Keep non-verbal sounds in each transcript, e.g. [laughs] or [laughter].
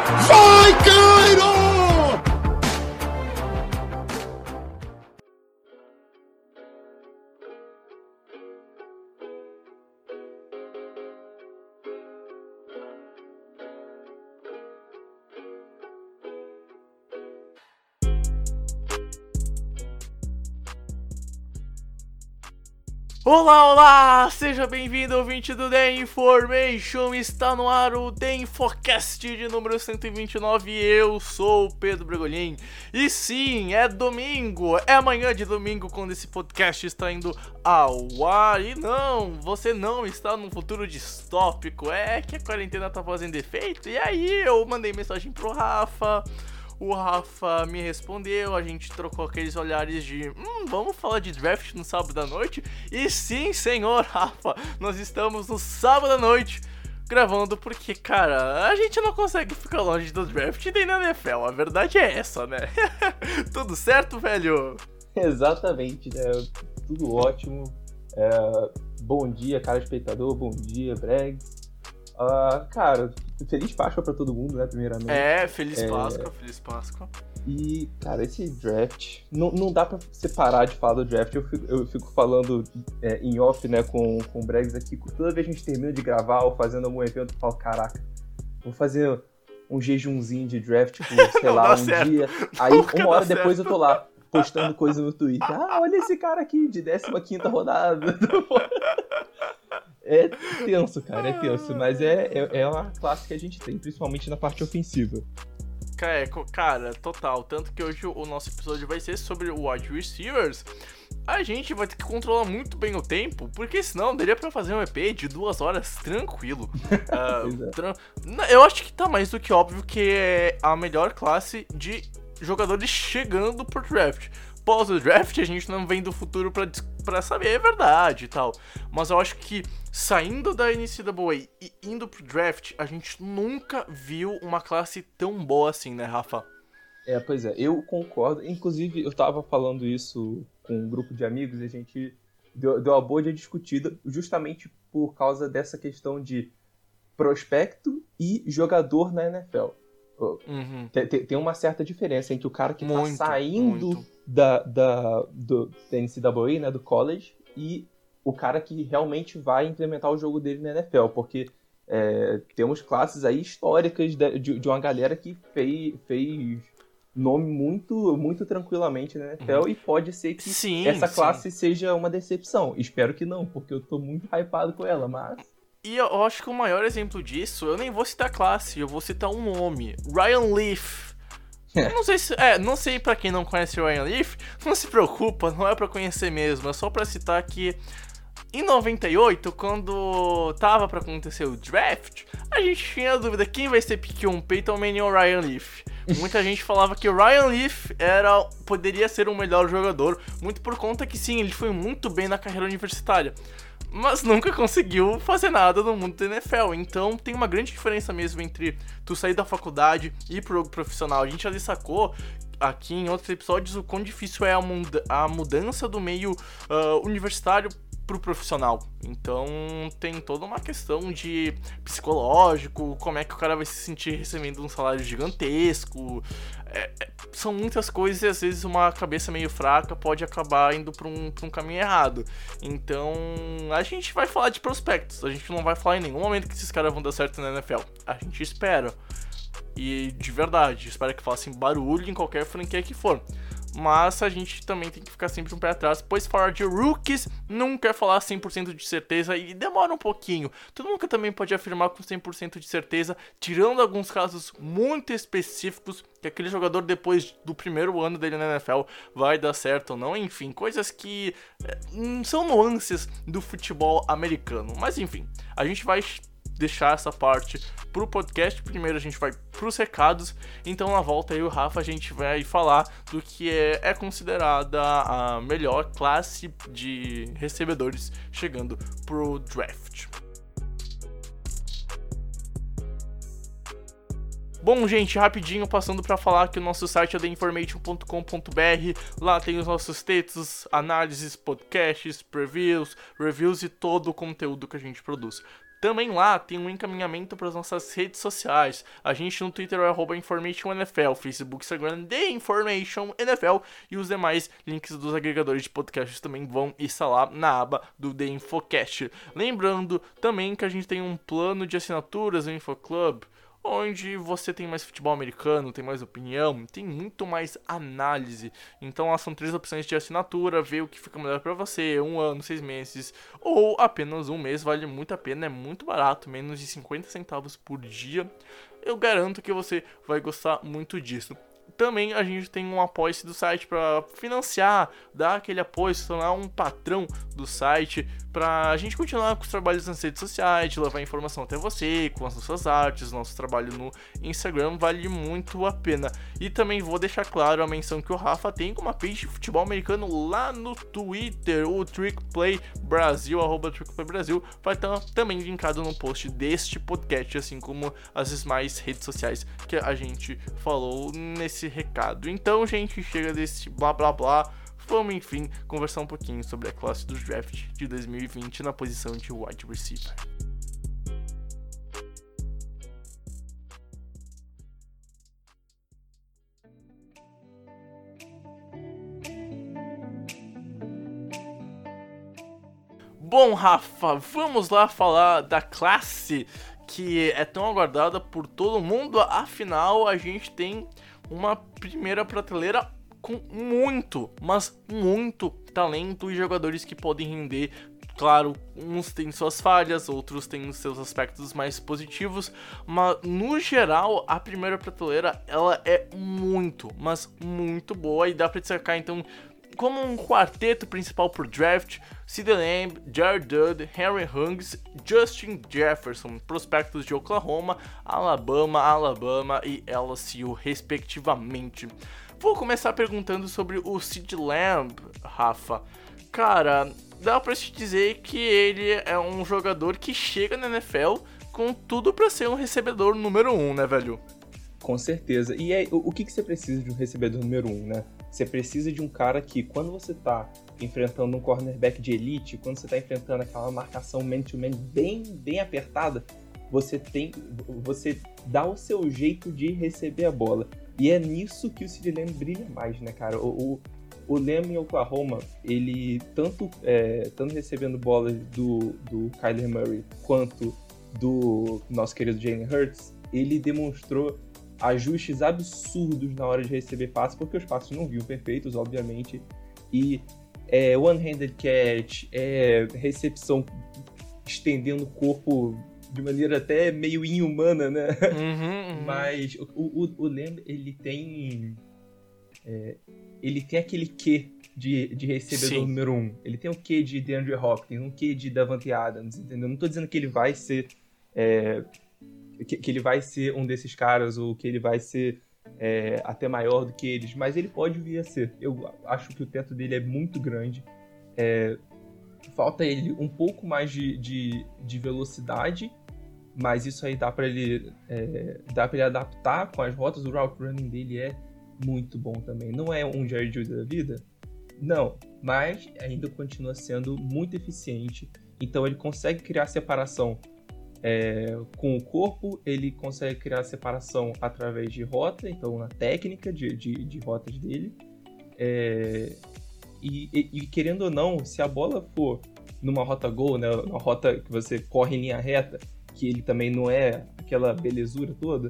Fuck Olá, olá! Seja bem-vindo, ouvinte do The Information. Está no ar o The Infocast de número 129. Eu sou o Pedro Bregolin. E sim, é domingo, é amanhã de domingo quando esse podcast está indo ao ar. E não, você não está num futuro distópico. É que a quarentena tá fazendo efeito. E aí eu mandei mensagem pro Rafa. O Rafa me respondeu, a gente trocou aqueles olhares de hum, vamos falar de draft no sábado à noite? E sim, senhor Rafa, nós estamos no sábado à noite gravando porque, cara, a gente não consegue ficar longe do draft nem na NFL, a verdade é essa, né? [laughs] Tudo certo, velho? Exatamente, né? Tudo ótimo. É, bom dia, cara espectador, bom dia, Bregs. Ah, cara, feliz Páscoa pra todo mundo, né? Primeiramente. É, feliz É. Páscoa, feliz Páscoa. E, cara, esse draft. Não, não dá pra separar de falar do draft. Eu fico, eu fico falando é, em off, né, com, com o Bregs aqui. Toda vez que a gente termina de gravar ou fazendo algum evento, eu falo: caraca, vou fazer um jejumzinho de draft por, [laughs] sei lá, um certo. dia. Aí, Nunca uma hora depois certo. eu tô lá. Postando coisa no Twitter. Ah, olha esse cara aqui, de 15 rodada. [laughs] [laughs] É tenso, cara, é tenso. Mas é, é, é uma classe que a gente tem, principalmente na parte ofensiva. É, Cara, total. Tanto que hoje o nosso episódio vai ser sobre o wide receivers. A gente vai ter que controlar muito bem o tempo, porque senão daria pra fazer um EP de duas horas tranquilo. [laughs] Ah, é. tran- Eu acho que tá mais do que óbvio que é a melhor classe de jogadores chegando por draft. Pós o draft, a gente não vem do futuro pra saber, é verdade e tal. Mas eu acho que saindo da NCAA e indo pro draft, a gente nunca viu uma classe tão boa assim, né, Rafa? É, pois é, eu concordo. Inclusive, eu tava falando isso com um grupo de amigos e a gente deu, deu uma boa de discutida justamente por causa dessa questão de prospecto e jogador na NFL. Uhum. Tem, tem- uma certa diferença entre o cara que Muito, tá saindo muito. da, da, do, da NCAA, né, do college, e o cara que realmente vai implementar o jogo dele na NFL, porque é, temos classes aí históricas de, de, uma galera que fez, fez nome muito, muito tranquilamente na NFL e pode ser que Uhum. Sim, essa sim. classe seja uma decepção. Espero que não, porque eu tô muito hypado com ela, mas... E eu acho que o maior exemplo disso, eu nem vou citar classe, eu vou citar um nome. Ryan Leaf. Eu não sei se. É, não sei pra quem não conhece o Ryan Leaf, não se preocupa, não é pra conhecer mesmo, é só pra citar que. Em 98, quando tava pra acontecer o draft, a gente tinha dúvida quem vai ser pick 1, Peyton Manning ou Ryan Leaf. Muita gente falava que o Ryan Leaf era, poderia ser um melhor jogador, muito por conta que sim, ele foi muito bem na carreira universitária mas nunca conseguiu fazer nada no mundo da NFL. Então tem uma grande diferença mesmo entre tu sair da faculdade e ir pro profissional. A gente já destacou aqui em outros episódios o quão difícil é a, muda- a mudança do meio ah, universitário pro profissional. Então tem toda uma questão de psicológico, como é que o cara vai se sentir recebendo um salário gigantesco. É- é- são muitas coisas e às vezes uma cabeça meio fraca pode acabar indo pra um, um caminho errado. Então, a gente vai falar de prospectos. A gente não vai falar em nenhum momento que esses caras vão dar certo na NFL. A gente espera. E de verdade, espero que façam barulho em qualquer franquia que for. Mas a gente também tem que ficar sempre um pé atrás, pois falar de rookies nunca é falar 100% de certeza e demora um pouquinho. Tu nunca também pode afirmar com 100% de certeza, tirando alguns casos muito específicos que aquele jogador depois do primeiro ano dele na NFL vai dar certo ou não, enfim, coisas que é, são nuances do futebol americano. Mas enfim, a gente vai deixar essa parte pro podcast. Primeiro a gente vai pros recados. Então na volta aí o Rafa a gente vai falar do que é, é considerada a melhor classe de recebedores chegando pro draft. Bom, gente, rapidinho passando para falar que o nosso site é theinformation.com.br. Lá tem os nossos textos, análises, podcasts, previews, reviews e todo o conteúdo que a gente produz. Também lá tem um encaminhamento para as nossas redes sociais. A gente no Twitter é InformationNFL, Facebook, Instagram, The Information NFL e os demais links dos agregadores de podcasts também vão estar lá na aba do The Infocast. Lembrando também que a gente tem um plano de assinaturas no InfoClub onde você tem mais futebol americano, tem mais opinião, tem muito mais análise. Então, são três opções de assinatura, ver o que fica melhor para você, um ano, seis meses, ou apenas um mês, vale muito a pena, é muito barato, menos de 50 centavos por dia. Eu garanto que você vai gostar muito disso também a gente tem um apoio do site para financiar, dar aquele apoio, se tornar um patrão do site, para a gente continuar com os trabalhos nas redes sociais, levar informação até você, com as nossas artes, nosso trabalho no Instagram, vale muito a pena. E também vou deixar claro a menção que o Rafa tem com uma page de futebol americano lá no Twitter, o Trickplay Brasil, arroba Trickplay Brasil, vai estar também linkado no post deste podcast, assim como as demais redes sociais que a gente falou nesse recado. Então, gente, chega desse blá blá blá. Vamos, enfim, conversar um pouquinho sobre a classe do draft de 2020 na posição de wide receiver. Bom, Rafa, vamos lá falar da classe que é tão aguardada por todo mundo. Afinal, a gente tem uma primeira prateleira com muito, mas muito talento e jogadores que podem render. Claro, uns têm suas falhas, outros têm seus aspectos mais positivos, mas no geral a primeira prateleira ela é muito, mas muito boa e dá para destacar então como um quarteto principal por draft, Sid Lamb, Jared Dudd, Henry Huggs, Justin Jefferson, prospectos de Oklahoma, Alabama, Alabama e LSU, respectivamente. Vou começar perguntando sobre o Sid Lamb, Rafa. Cara, dá pra te dizer que ele é um jogador que chega na NFL com tudo para ser um recebedor número um, né, velho? Com certeza. E o, que, que você precisa de um recebedor número um, né? Você precisa de um cara que, quando você tá enfrentando um cornerback de elite, quando você tá enfrentando aquela marcação man-to-man bem, bem apertada, você tem. Você dá o seu jeito de receber a bola. E é nisso que o Sid Lamb brilha mais, né, cara? O, o, o Lamb em Oklahoma, ele tanto, é, tanto recebendo bolas do, do Kyler Murray quanto do nosso querido Jalen Hurts, ele demonstrou ajustes absurdos na hora de receber passes, porque os passes não vinham perfeitos, obviamente, e é, one-handed catch, é, recepção estendendo o corpo de maneira até meio inumana, né? Uhum, uhum. Mas o, o, o Lamb, ele tem. É, ele tem aquele quê de, de recebedor Sim. número um. Ele tem um quê de DeAndre Hopkins, um quê de Davante Adams, entendeu? Não tô dizendo que ele vai ser. É, que, que ele vai ser um desses caras ou que ele vai ser é, até maior do que eles, mas ele pode vir a ser. Eu acho que o teto dele é muito grande. É, falta ele um pouco mais de, de, de velocidade, mas isso aí dá para ele é, dá para ele adaptar com as rotas. O route running dele é muito bom também. Não é um Jerry Judy da vida, não, mas ainda continua sendo muito eficiente. Então ele consegue criar separação é, com o corpo, ele consegue criar separação através de rota, então na técnica de, de, de rotas dele. É, e, e, e, querendo ou não, se a bola for numa rota gol, né, uma rota que você corre em linha reta, que ele também não é aquela belezura toda,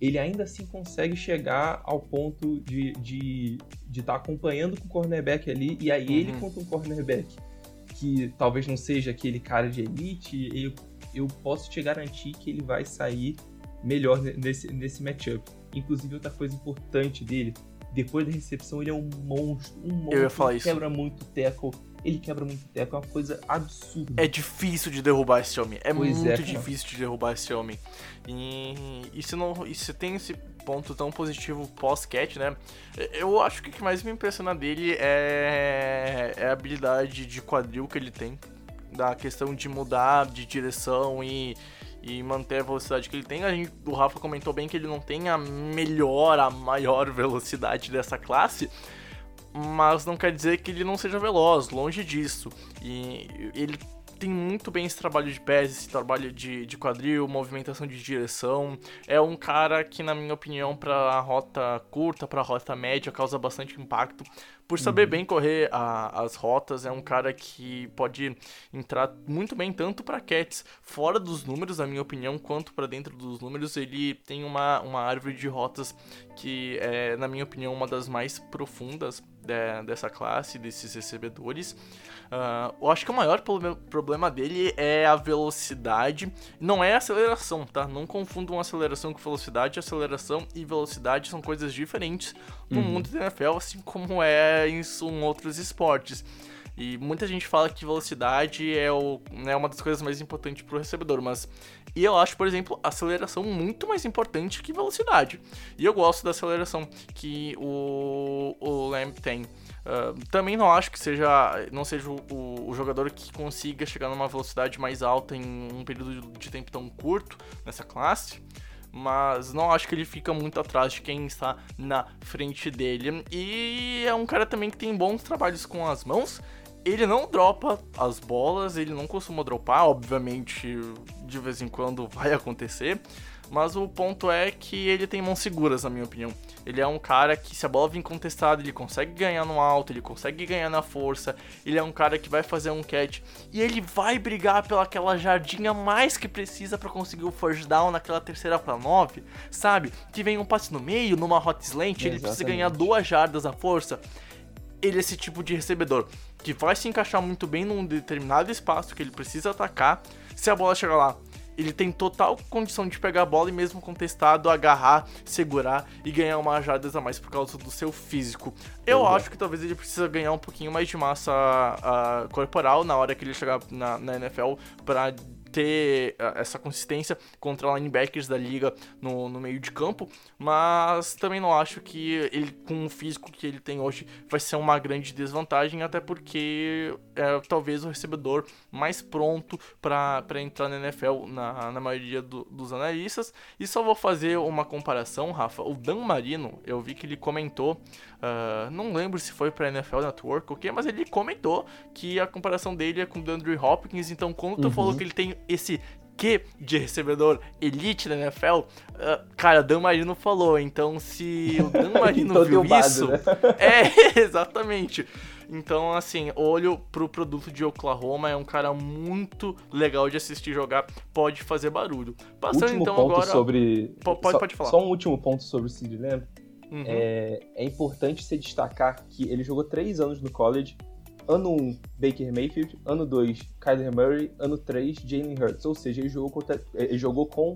ele ainda assim consegue chegar ao ponto de estar de, de tá acompanhando com o cornerback ali, e aí ele Uhum. contra um cornerback que talvez não seja aquele cara de elite, eu, eu posso te garantir que ele vai sair melhor ne- nesse, nesse matchup. Inclusive, outra coisa importante dele, depois da recepção, ele é um monstro. Um monstro. Eu ia falar ele isso. quebra muito tackle. Ele quebra muito tackle, é uma coisa absurda. É difícil de derrubar esse homem. É Pois é, muito cara. difícil de derrubar esse homem. E, e se não, e se tem esse ponto tão positivo pós-catch, né? Eu acho que o que mais me impressiona dele é, é a habilidade de quadril que ele tem. Da questão de mudar de direção e, e manter a velocidade que ele tem. A gente, o Rafa comentou bem que ele não tem a melhor, a maior [laughs] velocidade dessa classe mas não quer dizer que ele não seja veloz, longe disso. E ele tem muito bem esse trabalho de pés, esse trabalho de, de quadril, movimentação de direção. É um cara que, na minha opinião, para rota curta, para rota média, causa bastante impacto. Por saber bem correr a- as rotas, é um cara que pode entrar muito bem tanto para cats fora dos números, na minha opinião, quanto para dentro dos números. Ele tem uma, uma árvore de rotas que é, na minha opinião, uma das mais profundas de- dessa classe, desses recebedores. Ah, eu acho que o maior proble- problema dele é a velocidade, não é a aceleração, tá? Não confundam aceleração com velocidade. Aceleração e velocidade são coisas diferentes no mundo da NFL, assim como é isso em outros esportes. E muita gente fala que velocidade é, o, é uma das coisas mais importantes para o recebedor, mas e eu acho, por exemplo, aceleração muito mais importante que velocidade. E eu gosto da aceleração que o, o Lamb tem. Ah, também não acho que seja não seja o, o- o jogador que consiga chegar numa velocidade mais alta em um período de tempo tão curto nessa classe. Mas não acho que ele fica muito atrás de quem está na frente dele. E é um cara também que tem bons trabalhos com as mãos. Ele não dropa as bolas, ele não costuma dropar, obviamente de vez em quando vai acontecer. Mas o ponto é que ele tem mãos seguras, na minha opinião. Ele é um cara que, se a bola vir contestada, ele consegue ganhar no alto, ele consegue ganhar na força. Ele é um cara que vai fazer um catch e ele vai brigar pelaquela jardinha mais que precisa pra conseguir o first down naquela terceira pra nove, sabe? Que vem um passe no meio, numa hot slant, ele precisa ganhar duas jardas à força ele é esse tipo de recebedor que vai se encaixar muito bem num determinado espaço que ele precisa atacar. Se a bola chegar lá, ele tem total condição de pegar a bola e mesmo contestado, agarrar, segurar e ganhar uma jardas a mais por causa do seu físico. Eu é. acho que talvez ele precisa ganhar um pouquinho mais de massa ah, corporal na hora que ele chegar na, na NFL para ter ah, essa consistência contra linebackers da liga no, no meio de campo, mas também não acho que ele, com o físico que ele tem hoje, vai ser uma grande desvantagem, até porque é talvez o recebedor mais pronto para entrar na NFL na, na maioria do- dos analistas. E só vou fazer uma comparação, Rafa. O Dan Marino, eu vi que ele comentou, ah, não lembro se foi para NFL Network ou o quê, mas ele comentou que a comparação dele é com o DeAndre Hopkins, então quando tu falou que ele tem esse que de recebedor elite da NFL, ah, cara, Dan Marino falou, então se o Dan [laughs] Marino Então viu isso, né? [laughs] é, exatamente. Então, assim, olho pro produto de Oklahoma, é um cara muito legal de assistir jogar, pode fazer barulho. Passando último então ponto agora. sobre. Po- pode- só, pode falar. Só um último ponto sobre o Sid Lamb. Uhum. É, é importante se destacar que ele jogou três anos no college. Ano 1, Baker Mayfield. Ano 2, Kyler Murray. Ano 3, Jalen Hurts. Ou seja, ele jogou, contra- ele jogou com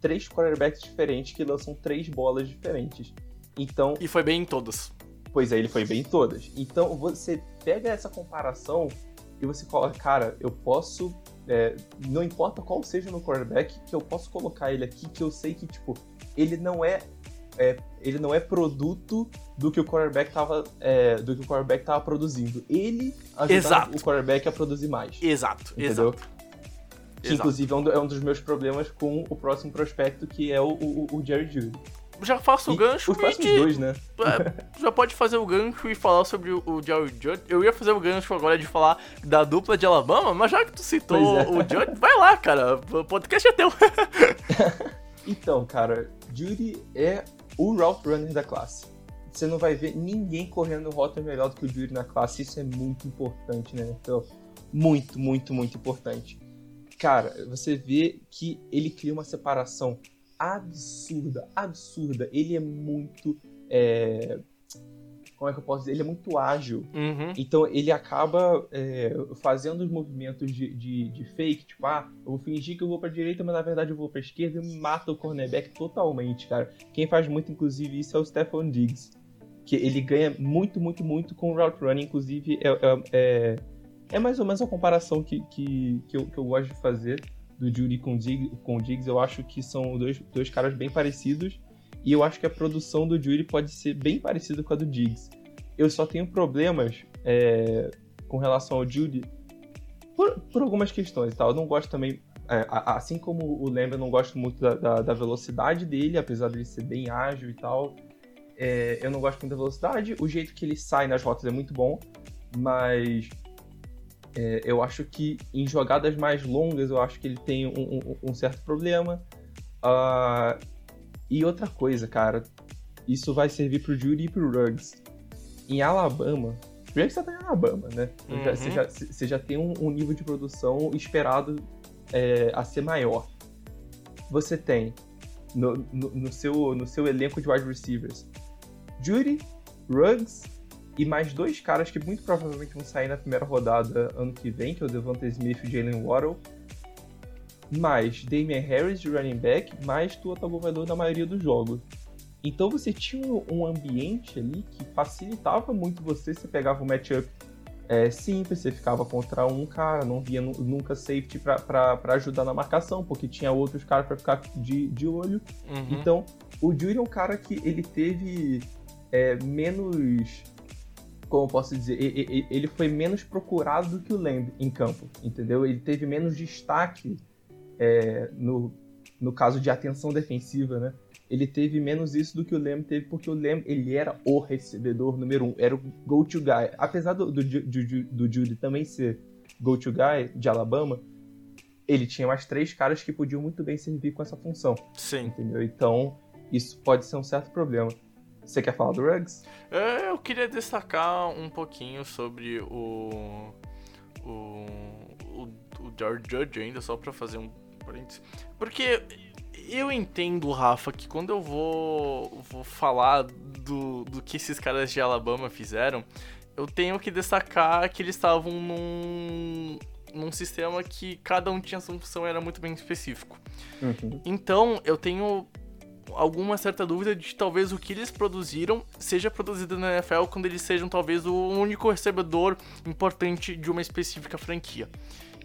três quarterbacks diferentes que lançam três bolas diferentes. Então, E foi bem em todas. Pois é, ele foi bem em todas. Então você pega essa comparação e você coloca, cara, eu posso. é, não importa qual seja o meu quarterback, que eu posso colocar ele aqui, que eu sei que, tipo, ele não é. é, ele não é produto do que o quarterback tava. é, do que o quarterback tava produzindo. Ele ajuda Exato. o quarterback a produzir mais. Exato, Entendeu? exato. Que Exato. inclusive é um, é um dos meus problemas com o próximo prospecto, que é o, o, o Jared Judy. Já faço o E gancho Os próximos de- dois, né? É, já pode fazer o gancho e falar sobre o, o Jared Judd. Eu ia fazer o gancho agora de falar da dupla de Alabama, mas já que tu citou é. o Judd, vai lá, cara. O podcast é teu. [laughs] Então, cara, Judy é o route runner da classe. Você não vai ver ninguém correndo rota melhor do que o Judy na classe. Isso é muito importante, né? Então, muito, muito, muito importante. Cara, você vê que ele cria uma separação absurda, absurda. Ele é muito. é, Como é que eu posso dizer? Ele é muito ágil. Uhum. Então ele acaba é, fazendo os movimentos de, de, de fake, tipo, ah, eu vou fingir que eu vou pra direita, mas na verdade eu vou pra esquerda e mata o cornerback totalmente, cara. Quem faz muito, inclusive, isso é o Stephon Diggs. Que ele ganha muito, muito, muito com o route running, inclusive é, é, é, é mais ou menos a comparação que, que, que, eu, que eu gosto de fazer do Judy com, Dig, com o Diggs. Eu acho que são dois, dois caras bem parecidos. E eu acho que a produção do Judy pode ser bem parecida com a do Diggs. Eu só tenho problemas é, com relação ao Judy por, por algumas questões tal. Eu não gosto também, é, assim como o Lembra, eu não gosto muito da, da- da velocidade dele, apesar dele ser bem ágil e tal. É, eu não gosto muito da velocidade. O jeito que ele sai nas rotas é muito bom, mas é, eu acho que em jogadas mais longas eu acho que ele tem um, um- um certo problema. Ah, e outra coisa, cara, isso vai servir pro Judy e pro Ruggs. Em Alabama, o Ruggs já tá em Alabama, né? Já- Você Uhum. já, você já tem um, um nível de produção esperado é, a ser maior. Você tem no, no- no seu, no seu elenco de wide receivers Judy, Ruggs e mais dois caras que muito provavelmente vão sair na primeira rodada ano que vem, que é o Devonta Smith e o Jalen Waddle. Mais Damian Harris de running back, mais Tua Tagovailoa na maioria dos jogos. Então você tinha um ambiente ali que facilitava muito você, você pegava um matchup é, simples, você ficava contra um cara, não via nu- nunca safety pra ajudar na marcação, porque tinha outros caras pra ficar de, de olho. Uhum. Então, o Jury é um cara que ele teve é, menos. Como eu posso dizer? Ele foi menos procurado do que o Lamb em campo, entendeu? Ele teve menos destaque é, no, no caso de atenção defensiva, né? Ele teve menos isso do que o Lamb teve, porque o Lamb ele era o recebedor número um, era o go-to guy. Apesar do, do, do, do Judy também ser go-to guy de Alabama, ele tinha mais três caras que podiam muito bem servir com essa função Sim. entendeu? Então, isso pode ser um certo problema. Você quer falar do Ruggs? É, Eu queria destacar um pouquinho sobre o. O. O, o George Judge ainda, só pra fazer um parênteses. Porque eu entendo, Rafa, que quando eu vou, vou falar do, do que esses caras de Alabama fizeram, eu tenho que destacar que eles estavam num, num sistema que cada um tinha sua função e era muito bem específico. Então, eu tenho alguma certa dúvida de que talvez o que eles produziram seja produzido na NFL quando eles sejam talvez o único recebedor importante de uma específica franquia.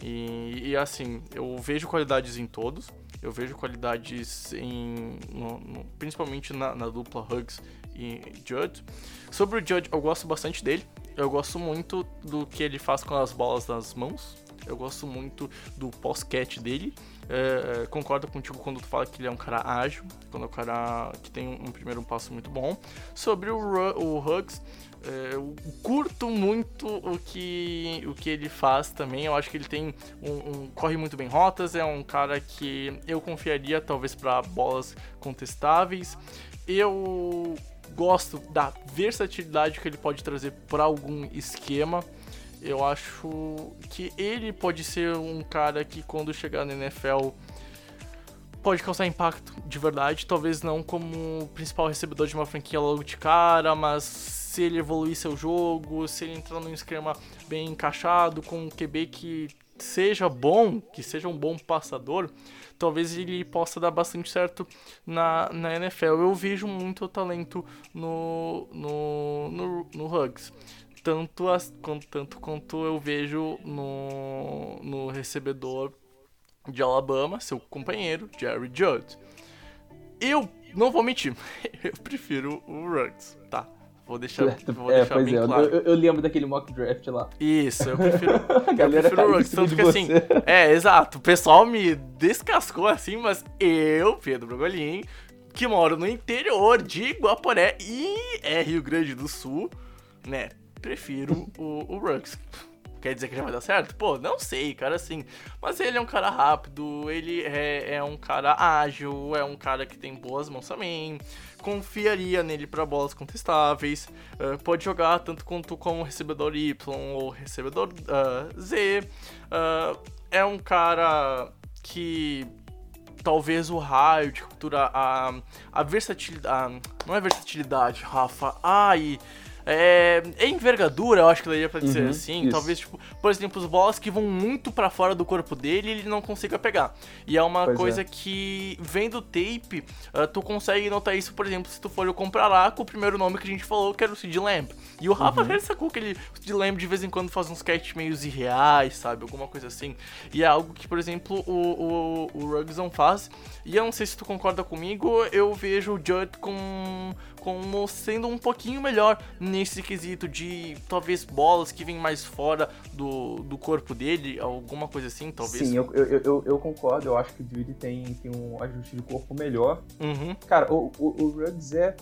E, e, assim, eu vejo qualidades em todos, eu vejo qualidades em. no- no- principalmente na, na dupla Hugs e Judge. Sobre o Judge, eu gosto bastante dele. Eu gosto muito do que ele faz com as bolas nas mãos. Eu gosto muito do pós-catch dele. É, é, concordo contigo quando tu fala que ele é um cara ágil, quando é um cara que tem um primeiro passo muito bom. Sobre o, o Hugs, eu curto muito o que, o que ele faz também. Eu acho que ele tem um, um- corre muito bem rotas, é um cara que eu confiaria talvez para bolas contestáveis. Eu gosto da versatilidade que ele pode trazer para algum esquema. Eu acho que ele pode ser um cara que quando chegar na NFL pode causar impacto de verdade, talvez não como principal recebedor de uma franquia logo de cara, mas se ele evoluir seu jogo, se ele entrar num esquema bem encaixado, com um QB que seja bom, que seja um bom passador, talvez ele possa dar bastante certo na, na NFL. Eu vejo muito talento no, no, no, no Hugs. Tanto, as, quanto, tanto quanto eu vejo no, no recebedor de Alabama, seu companheiro, Jerry Judd. Eu não vou mentir, [laughs] eu prefiro o Ruggs, tá? Vou deixar, vou é, deixar pois bem é, claro. eu, eu lembro daquele mock draft lá. Isso, eu [laughs] prefiro. A galera eu prefiro caiu o cima Tanto que assim. [laughs] É, exato. O pessoal me descascou assim, mas eu, Pedro Brogolin, que moro no interior de Guaporé e é Rio Grande do Sul, né? Prefiro o, o Ruggs. Quer dizer que já vai dar certo? Pô, não sei, cara, assim. Mas ele é um cara rápido, ele é, é um cara ágil, é um cara que tem boas mãos também. Confiaria nele para bolas contestáveis. eh, pode jogar tanto quanto como recebedor Y ou recebedor ah, Z. Ah, é um cara que talvez o raio de captura, a, a versatilidade. Não é versatilidade, Rafa. Ai. É, é envergadura, eu acho que daria pra dizer Uhum, assim. isso. Talvez, tipo, por exemplo, os bolas que vão muito pra fora do corpo dele ele não consiga pegar. E é uma Pois coisa é. que, vendo o tape, ah, tu consegue notar isso, por exemplo, se tu for comprar lá com o primeiro nome que a gente falou, que era o Sid Lamb. E o Rafa Uhum. sacou que ele, o Sid Lamb de vez em quando faz uns sketches meio irreais, sabe? Alguma coisa assim. E é algo que, por exemplo, o, o, o Ruggs não faz. E eu não sei se tu concorda comigo, eu vejo o Judd com, como sendo um pouquinho melhor nesse quesito de talvez bolas que vêm mais fora do, do corpo dele, alguma coisa assim, talvez. Sim, eu, eu, eu, eu concordo, eu acho que o Judy tem, tem um ajuste de corpo melhor. Uhum. Cara, o, o, o Ruggs é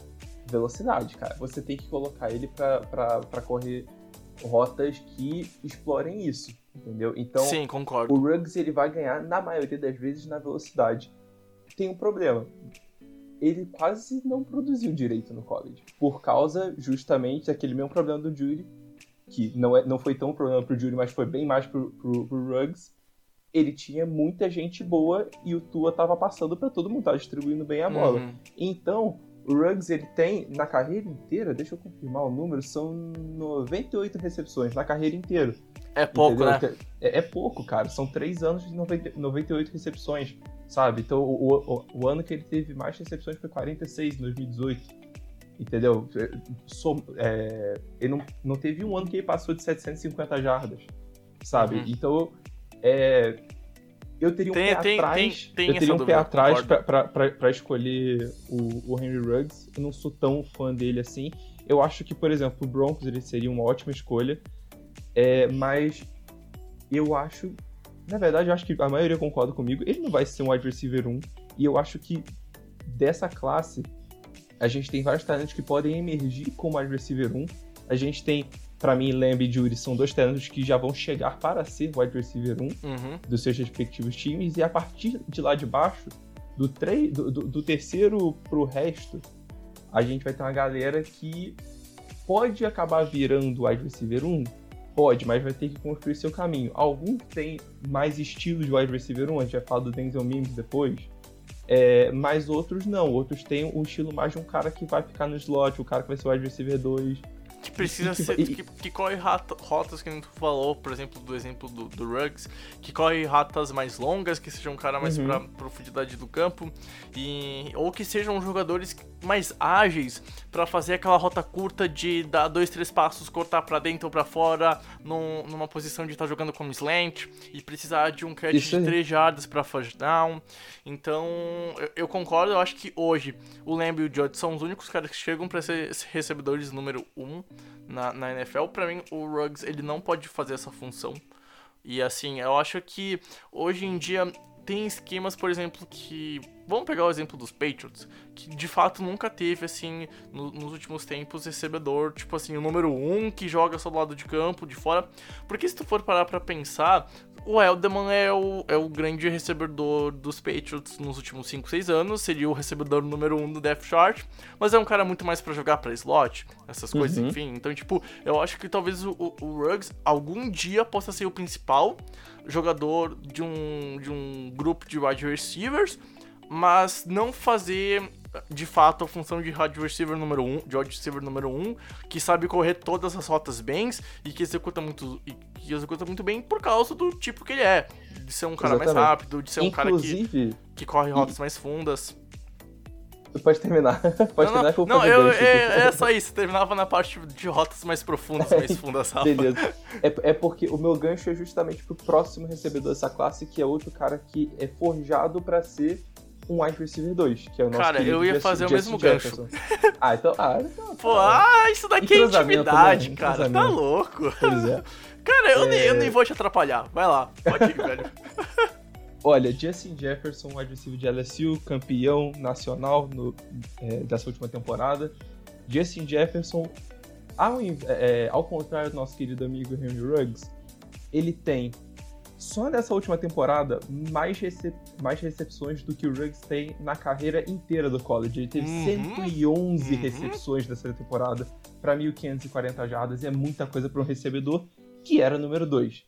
velocidade, cara. Você tem que colocar ele pra correr rotas que explorem isso, entendeu? Então, Sim, concordo. o Ruggs ele vai ganhar, na maioria das vezes, na velocidade. Tem um problema. Ele quase não produziu direito no college. Por causa, justamente, daquele mesmo problema do Judy, que não, é, não foi tão um problema pro Judy, mas foi bem mais pro, pro, pro Ruggs. Ele tinha muita gente boa e o Tua tava passando pra todo mundo, tava distribuindo bem a bola. Uhum. Então, o Ruggs ele tem, na carreira inteira, deixa eu confirmar o número, são 98 recepções na carreira inteira. É pouco, Entendeu? né? É, é pouco, cara. São três anos de 90, 98 recepções, sabe? Então, o, o, o ano que ele teve mais recepções foi 46, em 2018. Entendeu? É, som- é, ele não, não teve um ano que ele passou de 750 jardas, sabe? Uhum. Então, é, eu teria um Tem- pé tem- atrás. tem- eu teria um pé atrás pra escolher o, o Henry Ruggs. Eu não sou tão fã dele assim. Eu acho que, por exemplo, o Broncos ele seria uma ótima escolha. É, mas eu acho. Na verdade, eu acho que a maioria concorda comigo. Ele não vai ser um wide receiver 1. E eu acho que dessa classe, a gente tem vários talentos que podem emergir como wide receiver 1. A gente tem, pra mim, Lamb e Judy são dois talentos que já vão chegar para ser wide receiver 1 Uhum. dos seus respectivos times. E a partir de lá de baixo, do, tre- do, do- do terceiro pro resto, a gente vai ter uma galera que pode acabar virando wide receiver 1. Pode, mas vai ter que construir seu caminho. Alguns têm mais estilo de wide receiver 1, a gente vai falar do Denzel Mims depois. É, mas outros não, outros têm o estilo mais de um cara que vai ficar no slot, o cara que vai ser wide receiver 2. Que precisa que- ser. Que, que corre rotas que nem tu falou, por exemplo, do exemplo do, do Ruggs, que corre ratas mais longas, que seja um cara mais Uhum. pra profundidade do campo, e, ou que sejam jogadores mais ágeis pra fazer aquela rota curta de dar dois, três passos, cortar pra dentro ou pra fora, num- numa posição de estar jogando como slant, e precisar de um catch de. 3 jardas pra first down. Então, eu, eu concordo, eu acho que hoje o Lamb e o Judd são os únicos caras que chegam pra ser recebedores número 1 um na, na NFL. Pra mim, o Ruggs, ele não pode fazer essa função. E assim, eu acho que hoje em dia tem esquemas, por exemplo, que. Vamos pegar o exemplo dos Patriots, que de fato nunca teve, assim, no- nos últimos tempos, recebedor, tipo assim, o número 1 um que joga só do lado de campo, de fora. Porque se tu for parar pra pensar, o Elderman é o, é o grande recebedor dos Patriots nos últimos 5, 6 anos, seria o recebedor número 1 um do depth chart, mas é um cara muito mais pra jogar pra slot, essas coisas, Uhum. enfim. Então, tipo, eu acho que talvez o, o, o Ruggs algum dia possa ser o principal jogador de um, de um grupo de wide receivers, mas não fazer de fato a função de wide receiver número 1, um, de wide receiver número 1, um, que sabe correr todas as rotas bem e que executa muito e que executa muito bem por causa do tipo que ele é, de ser um cara mais Exatamente. rápido, de ser um cara que, Inclusive, que corre rotas mais fundas. pode terminar. [laughs] pode não, terminar que eu não, eu, é, é só isso, terminava na parte de rotas mais profundas, mais [laughs] fundas, Rafa. Beleza. É, é porque o meu gancho é justamente pro próximo recebedor dessa classe, que é outro cara que é forjado pra ser um wide receiver 2, que é o nosso Cara, eu ia Justin- fazer o Justin mesmo Jefferson. Ah, então... Ah, então Pô, ah, isso daqui é Entrosamento, intimidade, né? cara. Tá louco. pois é. [laughs] Cara, eu, nem, eu É. nem vou te atrapalhar. Vai lá, pode ir, velho. [laughs] Olha, Justin Jefferson, wide receiver de LSU, campeão nacional no, é, dessa última temporada. Justin Jefferson, ao, in- é, ao contrário do nosso querido amigo Henry Ruggs, ele tem, só nessa última temporada, mais, rece- mais recepções do que o Ruggs tem na carreira inteira do college. Ele teve Uhum. 111 Uhum. recepções nessa temporada para 1.540 jardas, e é muita coisa para um recebedor que era número 2.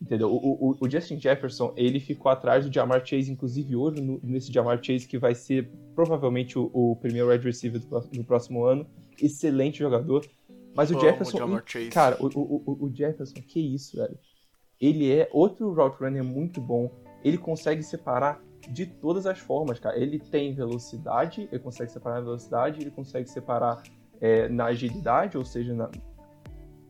Entendeu? O, o, o, Justin Jefferson, ele ficou atrás do Jamar Chase, inclusive hoje, no, nesse Jamar Chase, que vai ser provavelmente o, o primeiro wide receiver do, do, próximo ano. Excelente jogador. Mas o Jefferson. O cara, o, o, o Jefferson, que isso, velho. Ele é outro route runner muito bom. Ele consegue separar de todas as formas, cara. Ele tem velocidade, ele consegue separar na velocidade, ele consegue separar é, na agilidade, ou seja, na,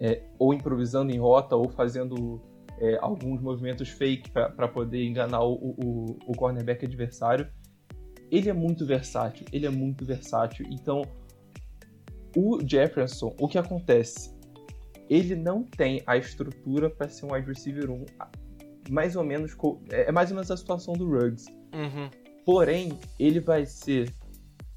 é, ou improvisando em rota, ou fazendo é, alguns movimentos fake para poder enganar o, o, o cornerback adversário. Ele é muito versátil, ele é muito versátil. Então, o Jefferson, o que acontece? Ele não tem a estrutura para ser um wide receiver 1. Mais ou menos. É, é mais ou menos a situação do Ruggs. Uhum. Porém, ele vai ser.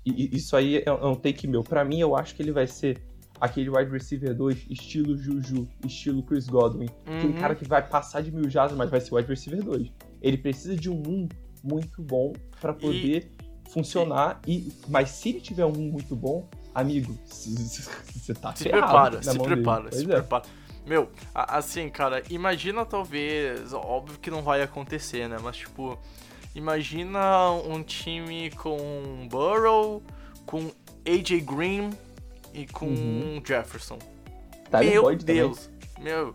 E isso aí é um take meu. Para mim, eu acho que ele vai ser aquele wide receiver 2, estilo Juju, estilo Chris Godwin. Uhum. Aquele cara que vai passar de mil jardas, mas vai ser wide receiver 2. Ele precisa de um 1 muito bom para poder e... funcionar. E... Mas se ele tiver um muito bom, amigo, [laughs] você tá Se prepara, se prepara, se é. prepara. Meu, assim, cara, imagina talvez, óbvio que não vai acontecer, né? Mas tipo, imagina um time com Burrow, com AJ Green, e com uhum. Jefferson. Tyler Meu Boyd Deus. Também. Meu.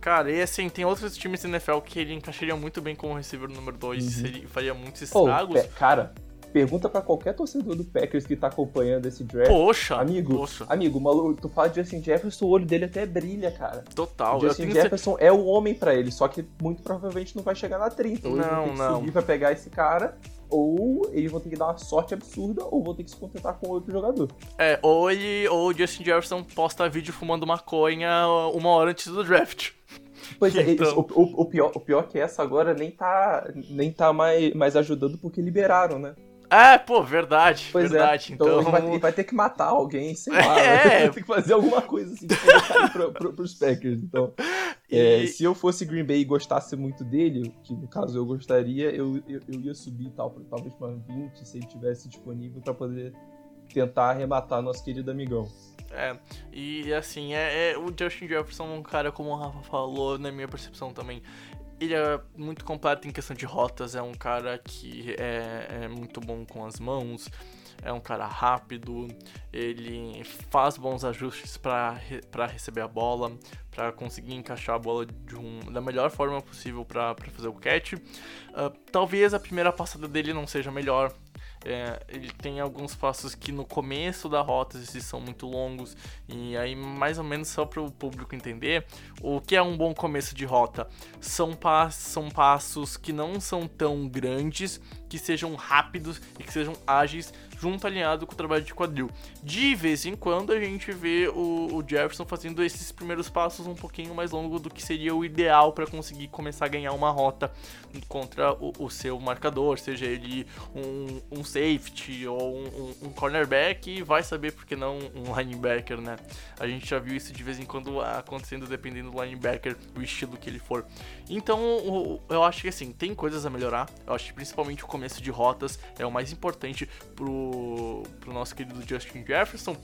Cara, e assim, tem outros times da NFL que ele encaixaria muito bem como receiver número 2 uhum. e faria muitos estragos. Oh, cara, pergunta para qualquer torcedor do Packers que tá acompanhando esse draft. Poxa! Amigo, poxa. amigo, maluco, tu fala de Justin Jefferson, o olho dele até brilha, cara. Total. O Justin Jefferson é o homem para ele, só que muito provavelmente não vai chegar na 30. Ou não, não. que subir pra pegar esse cara ou eles vão ter que dar uma sorte absurda, ou vão ter que se contentar com outro jogador. É, ou ele, ou o Justin Jefferson posta vídeo fumando maconha uma hora antes do draft. Pois é, então... o, o, o, pior, o pior é que essa agora nem tá, nem tá mais, mais ajudando porque liberaram, né? É, pô, verdade, pois é. verdade. É. Então, então... Ele, vai, vai, ter que matar alguém, sei lá. [laughs] É. Vai ter que fazer alguma coisa assim pra pro, pro, pros Packers. Então, [laughs] é, se eu fosse Green Bay e gostasse muito dele, que no caso eu gostaria, eu, eu, eu ia subir tal, pra, talvez pra 20, se ele tivesse disponível para poder tentar arrematar nosso querido amigão. É, e assim, é, é, o Justin Jefferson é um cara, como o Rafa falou, na minha percepção também, ele é muito completo em questão de rotas, é um cara que é, é muito bom com as mãos, é um cara rápido, ele faz bons ajustes para receber a bola, para conseguir encaixar a bola um, da melhor forma possível para fazer o catch. Uh, talvez a primeira passada dele não seja melhor, é, ele tem alguns passos que no começo da rota esses são muito longos e aí mais ou menos só para o público entender o que é um bom começo de rota? São, pa são passos que não são tão grandes que sejam rápidos e que sejam ágeis junto alinhado com o trabalho de quadril. De vez em quando a gente vê o, o Jefferson fazendo esses primeiros passos um pouquinho mais longos do que seria o ideal para conseguir começar a ganhar uma rota contra o, o seu marcador, seja ele um, um safety ou um, um, cornerback, e vai saber porque não um linebacker, né? A gente já viu isso de vez em quando acontecendo dependendo do linebacker, o estilo que ele for. Então eu acho que assim, tem coisas a melhorar. Eu acho que principalmente o começo de rotas é o mais importante pro pro, nosso querido Justin Jefferson,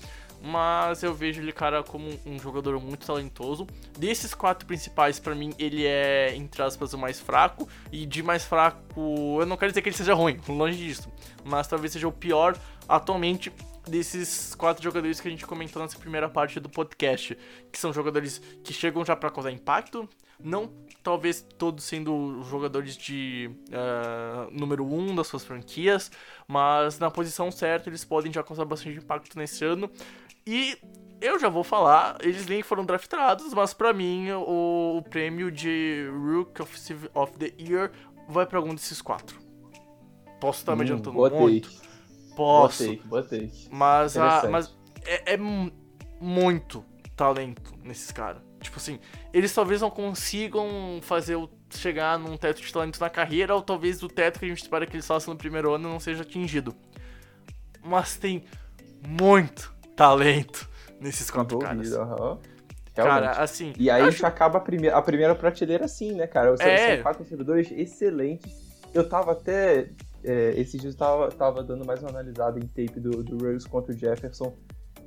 mas eu vejo ele, cara, como um jogador muito talentoso. Desses quatro principais, para mim, ele é, entre aspas, o mais fraco, e de mais fraco, eu não quero dizer que ele seja ruim, longe disso, mas talvez seja o pior atualmente desses quatro jogadores que a gente comentou nessa primeira parte do podcast, que são jogadores que chegam já para causar impacto, não talvez todos sendo jogadores de uh, número um das suas franquias, mas na posição certa eles podem já causar bastante impacto nesse ano. E eu já vou falar, eles nem foram draftados, mas para mim o, o, prêmio de Rook of, of the Year vai para algum desses quatro. Posso estar hum, me adiantando muito. Posso. Botei, botei. Mas, a, mas é, é muito talento nesses caras. Tipo assim, eles talvez não consigam fazer o chegar num teto de talento na carreira, ou talvez o teto que a gente espera que eles façam no primeiro ano não seja atingido. Mas tem muito talento nesses quatro caras. Uhum. Cara, assim. E aí acho... gente acaba a primeira, a primeira prateleira assim, né, cara? Os é. quatro servidores excelentes. Eu tava até. É, esses dias eu tava, tava dando mais uma analisada em tape do, do Rose contra o Jefferson.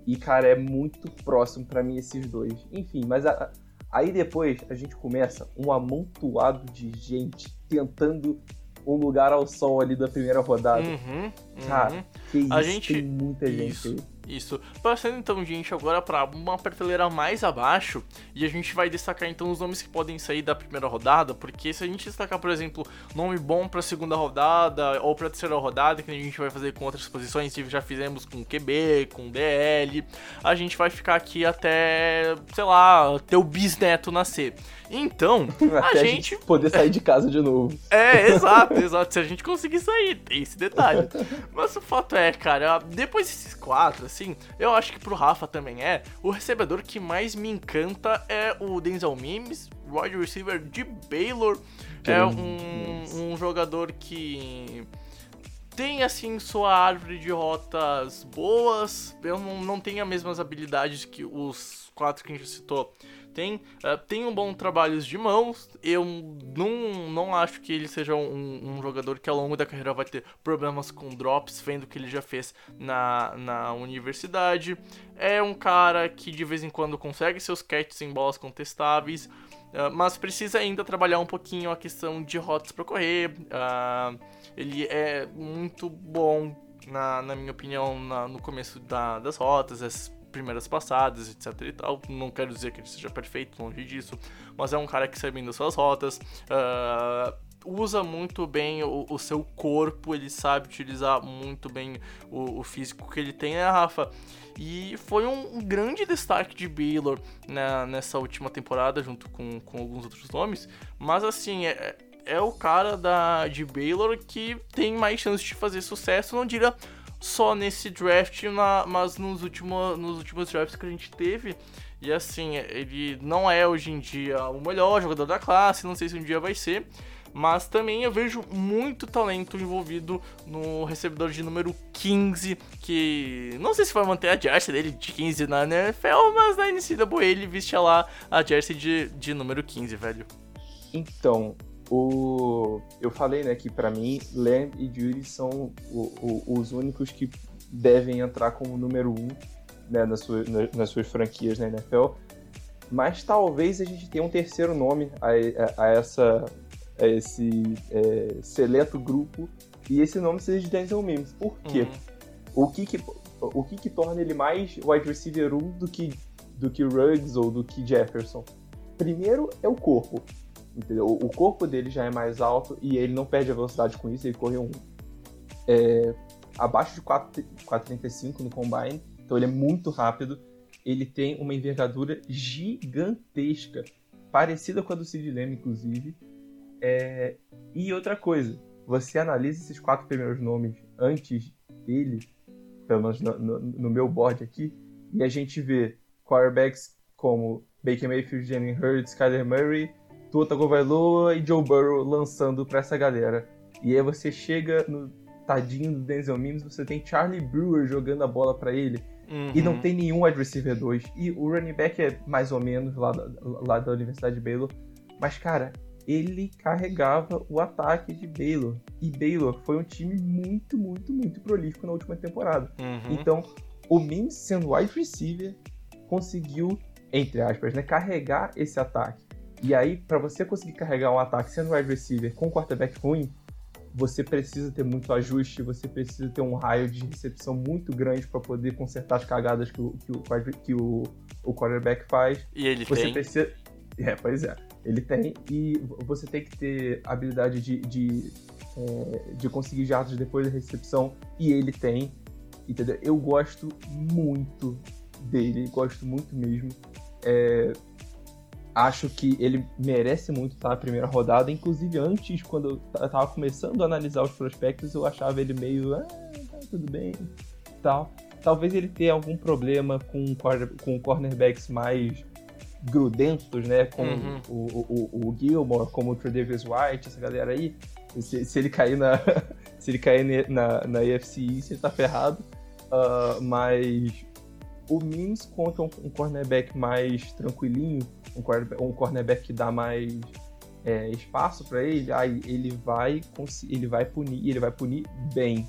E, cara, é muito próximo para mim esses dois. Enfim, mas a, Aí depois a gente começa um amontoado de gente tentando um lugar ao sol ali da primeira rodada. Uhum, uhum. Cara, que isso, A gente- tem muita gente Isso. Isso. Passando então, gente, agora para uma prateleira mais abaixo, e a gente vai destacar então os nomes que podem sair da primeira rodada, porque se a gente destacar, por exemplo, nome bom para segunda rodada ou para terceira rodada, que a gente vai fazer com outras posições, e já fizemos com QB, com DL, a gente vai ficar aqui até, sei lá, ter o bisneto nascer. Então, [laughs] a Até a gente gente poder sair de casa de novo. é, exato, exato. Se a gente conseguir sair, tem esse detalhe. [laughs] Mas o fato é, cara, depois desses quatro, assim, eu acho que pro Rafa também é, o recebedor que mais me encanta é o Denzel Mims, wide receiver de Baylor. É um, um jogador que tem, assim, sua árvore de rotas boas. Eu não, não tenho as mesmas habilidades que os quatro que a gente citou tem. eh, tem um bom trabalho de mãos. Eu não, não acho que ele seja um, um jogador que ao longo da carreira vai ter problemas com drops, vendo o que ele já fez na, na universidade. É um cara que de vez em quando consegue seus catches em bolas contestáveis. ah, mas precisa ainda trabalhar um pouquinho a questão de rotas para correr. ah, ele é muito bom, na, na minha opinião, na- no começo da- das rotas, as primeiras passadas, etc e tal. Não quero dizer que ele seja perfeito, longe disso, mas é um cara que sabe das suas rotas. ah, usa muito bem o, o seu corpo, ele sabe utilizar muito bem o, o físico que ele tem, né, Rafa? E foi um, um grande destaque de Baylor na- nessa última temporada, junto com, com alguns outros nomes. Mas assim, é, é o cara da, de Baylor que tem mais chance de fazer sucesso, não diria só nesse draft, na- mas nos, último, nos últimos drafts que a gente teve. E assim, ele não é hoje em dia o melhor jogador da classe, não sei se um dia vai ser. Mas também eu vejo muito talento envolvido no recebedor de número 15, que não sei se vai manter a jersey dele de 15 na NFL, mas na NCAA ele vestia lá a jersey de, de número 15, velho. Então, o... eu falei, né, que pra mim, Lamb e Judy são o- o- os únicos que devem entrar como número um né, nas, suas, na- nas suas franquias na NFL. Mas talvez a gente tenha um terceiro nome a, a- a essa, a esse é, seleto grupo. E esse nome seja de Denzel Mims. Por quê? Uhum. o que que, o que que torna ele mais wide receiver 1 do que, do que Ruggs ou do que Jefferson? Primeiro é o corpo, entendeu? O corpo dele já é mais alto e ele não perde a velocidade com isso, ele correu um, é, abaixo de 4 4,35 no combine, então ele é muito rápido, ele tem uma envergadura gigantesca, parecida com a do Sid Lamb, inclusive, É, e outra coisa, você analisa esses quatro primeiros nomes antes dele, pelo menos no, no- no meu board aqui, e a gente vê quarterbacks como Baker Mayfield, Jalen Hurts, Kyler Murray, Tua Tagovailoa e Joe Burrow lançando pra essa galera. E aí você chega no tadinho do Denzel Mims, você tem Charlie Brewer jogando a bola pra ele, e não Uhum. tem nenhum wide receiver 2. E o running back é mais ou menos lá da, lá da Universidade de Baylor. Mas, cara, ele carregava o ataque de Baylor. E Baylor foi um time muito, muito, muito prolífico na última temporada. Uhum. Então, o Mims, sendo wide receiver, conseguiu, entre aspas, né, carregar esse ataque. E aí, pra você conseguir carregar um ataque sendo wide receiver com quarterback ruim, você precisa ter muito ajuste, você precisa ter um raio de recepção muito grande pra poder consertar as cagadas que o, que o, que o, o quarterback faz. E ele Você tem. precisa. É, pois é. Ele tem. E você tem que ter habilidade de, de, é, de conseguir jardas depois da recepção. E ele tem. Entendeu? Eu gosto muito dele. Gosto muito mesmo. É, acho que ele merece muito estar na primeira rodada. Inclusive, antes, quando eu ta- eu tava começando a analisar os prospectos, eu achava ele meio. Ah, tá tudo bem. Tal. Talvez ele tenha algum problema com, com cornerbacks mais grudentos, né? Como Uhum. o, o, o- Gilmore, como o Tredavious White, essa galera aí. Se, se ele cair na. [laughs] se ele cair na, na AFC East, ele tá ferrado. Ah, mas o Mims contra um, um cornerback mais tranquilinho, um um cornerback que dá mais é, espaço pra ele, aí ele vai ele vai punir, ele vai punir bem.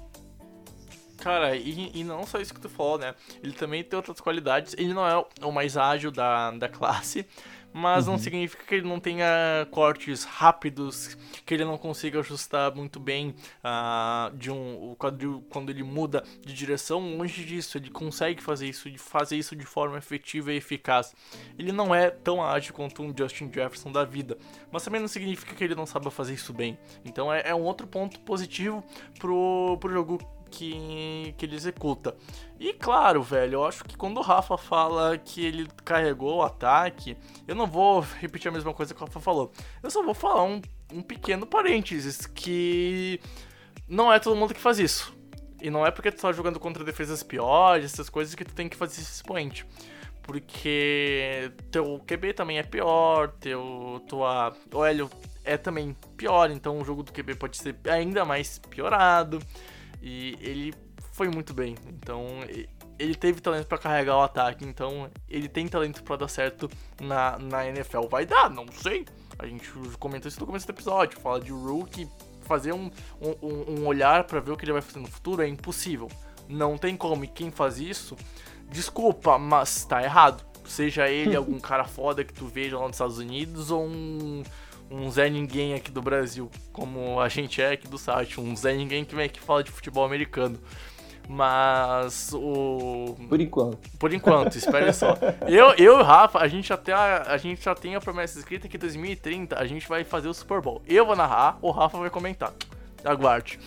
Cara, e, e não só isso que tu falou, né? Ele também tem outras qualidades. Ele não é o mais ágil da, da classe, mas não significa que ele não tenha cortes rápidos, que ele não consiga ajustar muito bem ah, de um o quadril quando ele muda de direção. Longe disso, ele consegue fazer isso, de fazer isso de forma efetiva e eficaz. Ele não é tão ágil quanto um Justin Jefferson da vida, mas também não significa que ele não saiba fazer isso bem. Então é, é um outro ponto positivo pro, pro jogo que, que ele executa. E claro, velho, eu acho que quando o Rafa fala que ele carregou o ataque, eu não vou repetir a mesma coisa que o Rafa falou. Eu só vou falar um, um pequeno parênteses, que não é todo mundo que faz isso. E não é porque tu tá jogando contra defesas piores, essas coisas, que tu tem que fazer esse expoente. Porque teu QB também é pior, teu tua OL é também pior, então o jogo do QB pode ser ainda mais piorado. E ele foi muito bem. Então, ele teve talento para carregar o ataque. Então, ele tem talento para dar certo na, na NFL. Vai dar? Não sei. A gente comentou isso no começo do episódio. Fala de rookie fazer um, um, um olhar para ver o que ele vai fazer no futuro é impossível. Não tem como. E quem faz isso, desculpa, mas tá errado. Seja ele [laughs] algum cara foda que tu veja lá nos Estados Unidos ou um um Zé Ninguém aqui do Brasil, como a gente é aqui do site, um Zé Ninguém que vem aqui fala de futebol americano. Mas o. Por enquanto. Por enquanto, espere só. Eu, eu e o Rafa, a gente, já tem a, a gente já tem a promessa escrita que em 2030 a gente vai fazer o Super Bowl. Eu vou narrar, o Rafa vai comentar. Aguarde.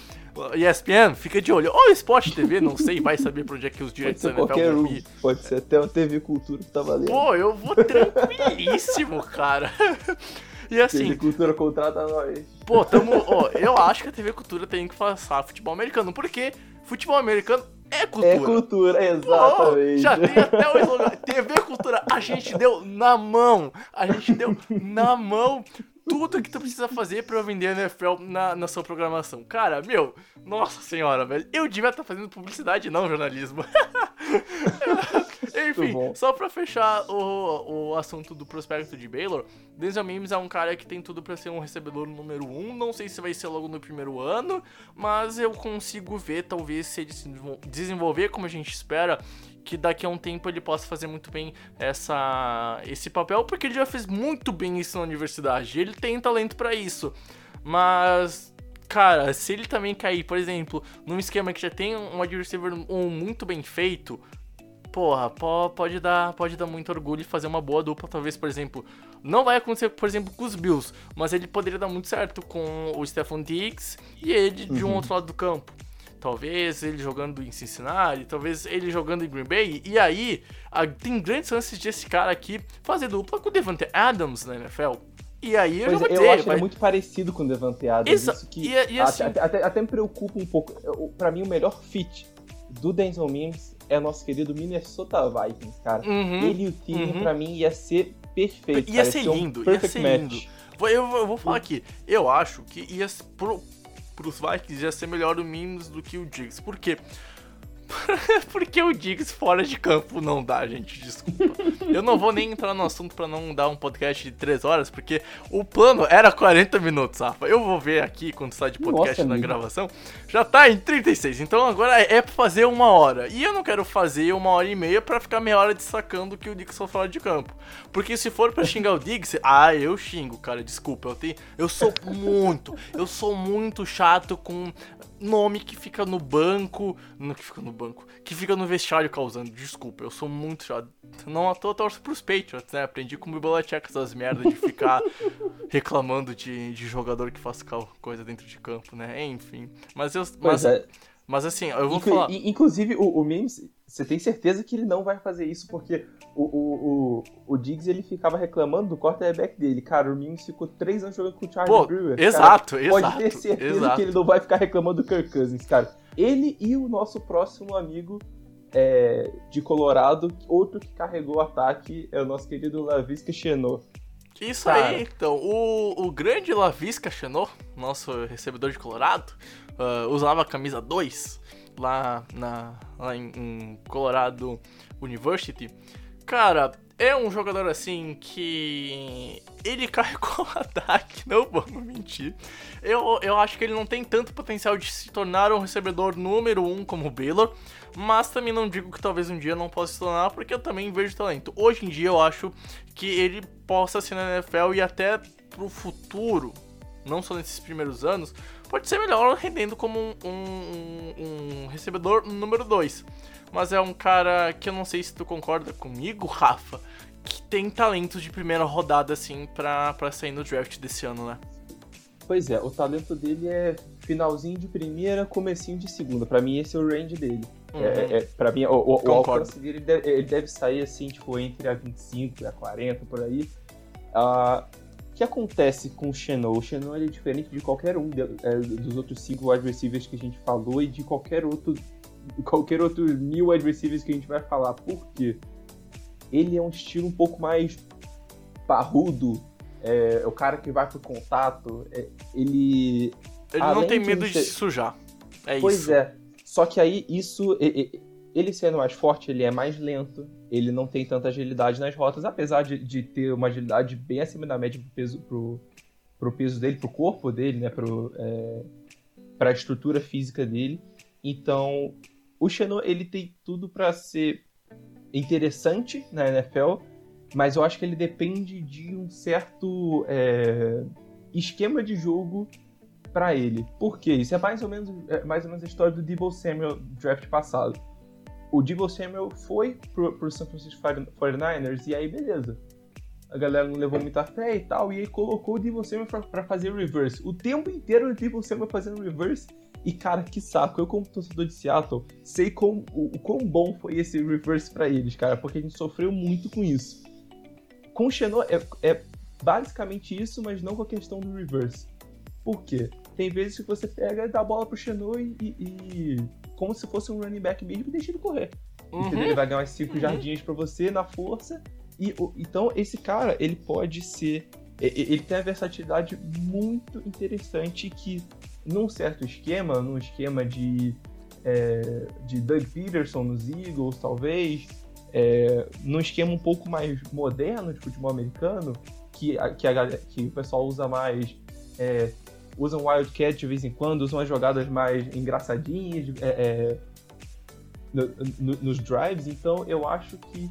ESPN, fica de olho. Ou Sport TV, não sei, vai saber pra onde é que os direitos da NFL vão ir. Pode ser até o TV Cultura que tá valendo. Pô, eu vou tranquilíssimo, cara. E assim. TV Cultura contrata nós. Pô, tamo. ó, eu acho que a TV Cultura tem que passar futebol americano, porque futebol americano é cultura. É cultura, exatamente. Já tem até o slogan. TV Cultura, a gente deu na mão. A gente deu na mão tudo que tu precisa fazer para vender NFL na, na sua programação. Cara, meu, nossa senhora, velho. Eu devia estar tá fazendo publicidade, não jornalismo. [laughs] Enfim, só pra fechar o, o assunto do prospecto de Baylor, Denzel Mims é um cara que tem tudo para ser um recebedor número 1. Um. Não sei se vai ser logo no primeiro ano, mas eu consigo ver, talvez, se ele se desenvolver como a gente espera, que daqui a um tempo ele possa fazer muito bem essa, esse papel, porque ele já fez muito bem isso na universidade. Ele tem talento para isso. Mas cara, se ele também cair, por exemplo, num esquema que já tem um wide receiver um muito bem feito, porra, pode dar, pode dar muito orgulho e fazer uma boa dupla, talvez, por exemplo. Não vai acontecer, por exemplo, com os Bills, mas ele poderia dar muito certo com o Stephon Diggs e ele de um uhum. outro lado do campo. Talvez ele jogando em Cincinnati, talvez ele jogando em Green Bay. E aí, tem grandes chances de esse cara aqui fazer dupla com o Devante Adams na NFL. E aí eu pois já vou é, dizer, eu acho vai... ele muito parecido com o Devante Adams. Exa isso que e, e assim... até, até, até, me preocupa um pouco. Para mim, o melhor fit do Denzel Mims é nosso querido Minnesota Vikings, cara. Uhum, ele e o time, uhum. pra mim, ia ser perfeito. Ia ser lindo, um ia ser match. lindo. Eu, eu, vou falar aqui, eu acho que ia pro, pros Vikings ia ser melhor o Mims do que o Diggs. Por quê? [laughs] Porque o Diggs fora de campo não dá, gente, desculpa. Eu não vou nem entrar no assunto para não dar um podcast de 3 horas, porque o plano era 40 minutos, Rafa. Eu vou ver aqui quando sai de podcast Nossa, na amigo. gravação. Já tá em 36, então agora é pra fazer uma hora. E eu não quero fazer uma hora e meia para ficar meia hora destacando que o Diggs foi fora de campo. Porque se for para xingar o Diggs, [laughs] ah, eu xingo, cara, desculpa. Eu, tenho, eu sou muito, eu sou muito chato com nome que fica no banco. Não que fica no banco. Que fica no vestiário causando. Desculpa, eu sou muito chato. Não à toa torço pros Patriots, né? Aprendi com o Belichick essas merdas de ficar [laughs] reclamando de, de jogador que faz coisa dentro de campo, né? Enfim. Mas eu. Mas, é. mas assim, eu vou Inclu falar. Inclusive, o, o Mims você tem certeza que ele não vai fazer isso, porque o, o, o, o Diggs ele ficava reclamando do quarterback dele. Cara, o Mims ficou três anos jogando com o Charlie Pô, Brewer. Exato, cara, exato. Pode ter certeza exato. que ele não vai ficar reclamando do Kirk Cousins, cara. Ele e o nosso próximo amigo é, de Colorado, outro que carregou o ataque, é o nosso querido Lavisca Chenot. Isso cara. aí, então. O, o grande Lavisca Chenot, nosso recebedor de Colorado, uh, usava a camisa 2 lá, na, lá em, em Colorado University. Cara, é um jogador assim que. Ele carregou [laughs] o ataque, não vamos mentir. Eu, eu acho que ele não tem tanto potencial de se tornar um recebedor número um como o Baylor, mas também não digo que talvez um dia não possa se tornar, porque eu também vejo talento. Hoje em dia eu acho que ele possa ser na NFL e até pro futuro, não só nesses primeiros anos, pode ser melhor rendendo como um, um, um recebedor número 2. Mas é um cara que eu não sei se tu concorda comigo, Rafa, que tem talento de primeira rodada, assim, pra, pra sair no draft desse ano, né? Pois é, o talento dele é finalzinho de primeira, comecinho de segunda. Pra mim, esse é o range dele. Uhum. É, é, pra mim, o, o, o alcance dele deve, ele deve sair assim, tipo, entre a 25 e a 40, por aí. Ah, o que acontece com o Xenon? O Xenon é diferente de qualquer um de- é, dos outros cinco wide receivers que a gente falou e de qualquer outro qualquer outro mil wide receivers que a gente vai falar. Por quê? Ele é um estilo um pouco mais parrudo, é, o cara que vai pro contato, é, ele Ele não tem de medo de se sujar. É Pois isso. é. Só que aí isso. Ele sendo mais forte, ele é mais lento. Ele não tem tanta agilidade nas rotas, apesar de, de ter uma agilidade bem acima da média pro peso, pro, pro peso dele, pro corpo dele, né? Pro, é, pra estrutura física dele. Então, o Xenon, ele tem tudo pra ser interessante na NFL, mas eu acho que ele depende de um certo é, esquema de jogo pra ele. Por quê? Isso é mais ou menos, é mais ou menos a história do Debo Samuel draft passado. O Debo Samuel foi pro, pro San Francisco 49ers e aí beleza. A galera não levou muita fé e tal, e aí colocou o Debo Samuel pra, pra fazer reverse. O tempo inteiro o Debo Samuel fazendo reverse. E cara, que saco. Eu, como torcedor de Seattle, sei como, o, o quão bom foi esse reverse pra eles, cara, porque a gente sofreu muito com isso. Com o Xenon é, é basicamente isso, mas não com a questão do reverse. Por quê? Tem vezes que você pega, dá a bola pro Xenon e, e- e- como se fosse um running back mesmo e deixa ele correr. Entendeu? Uhum. Ele vai ganhar umas 5 jardinhas pra você na força. E então esse cara, ele pode ser. Ele tem a versatilidade muito interessante que, num certo esquema, num esquema de. é, de Doug Peterson nos Eagles, talvez, é, num esquema um pouco mais moderno de futebol americano, que, que, a que o pessoal usa mais. É, usa um Wildcat de vez em quando, usa umas jogadas mais engraçadinhas, é, é, no- no- nos drives, então eu acho que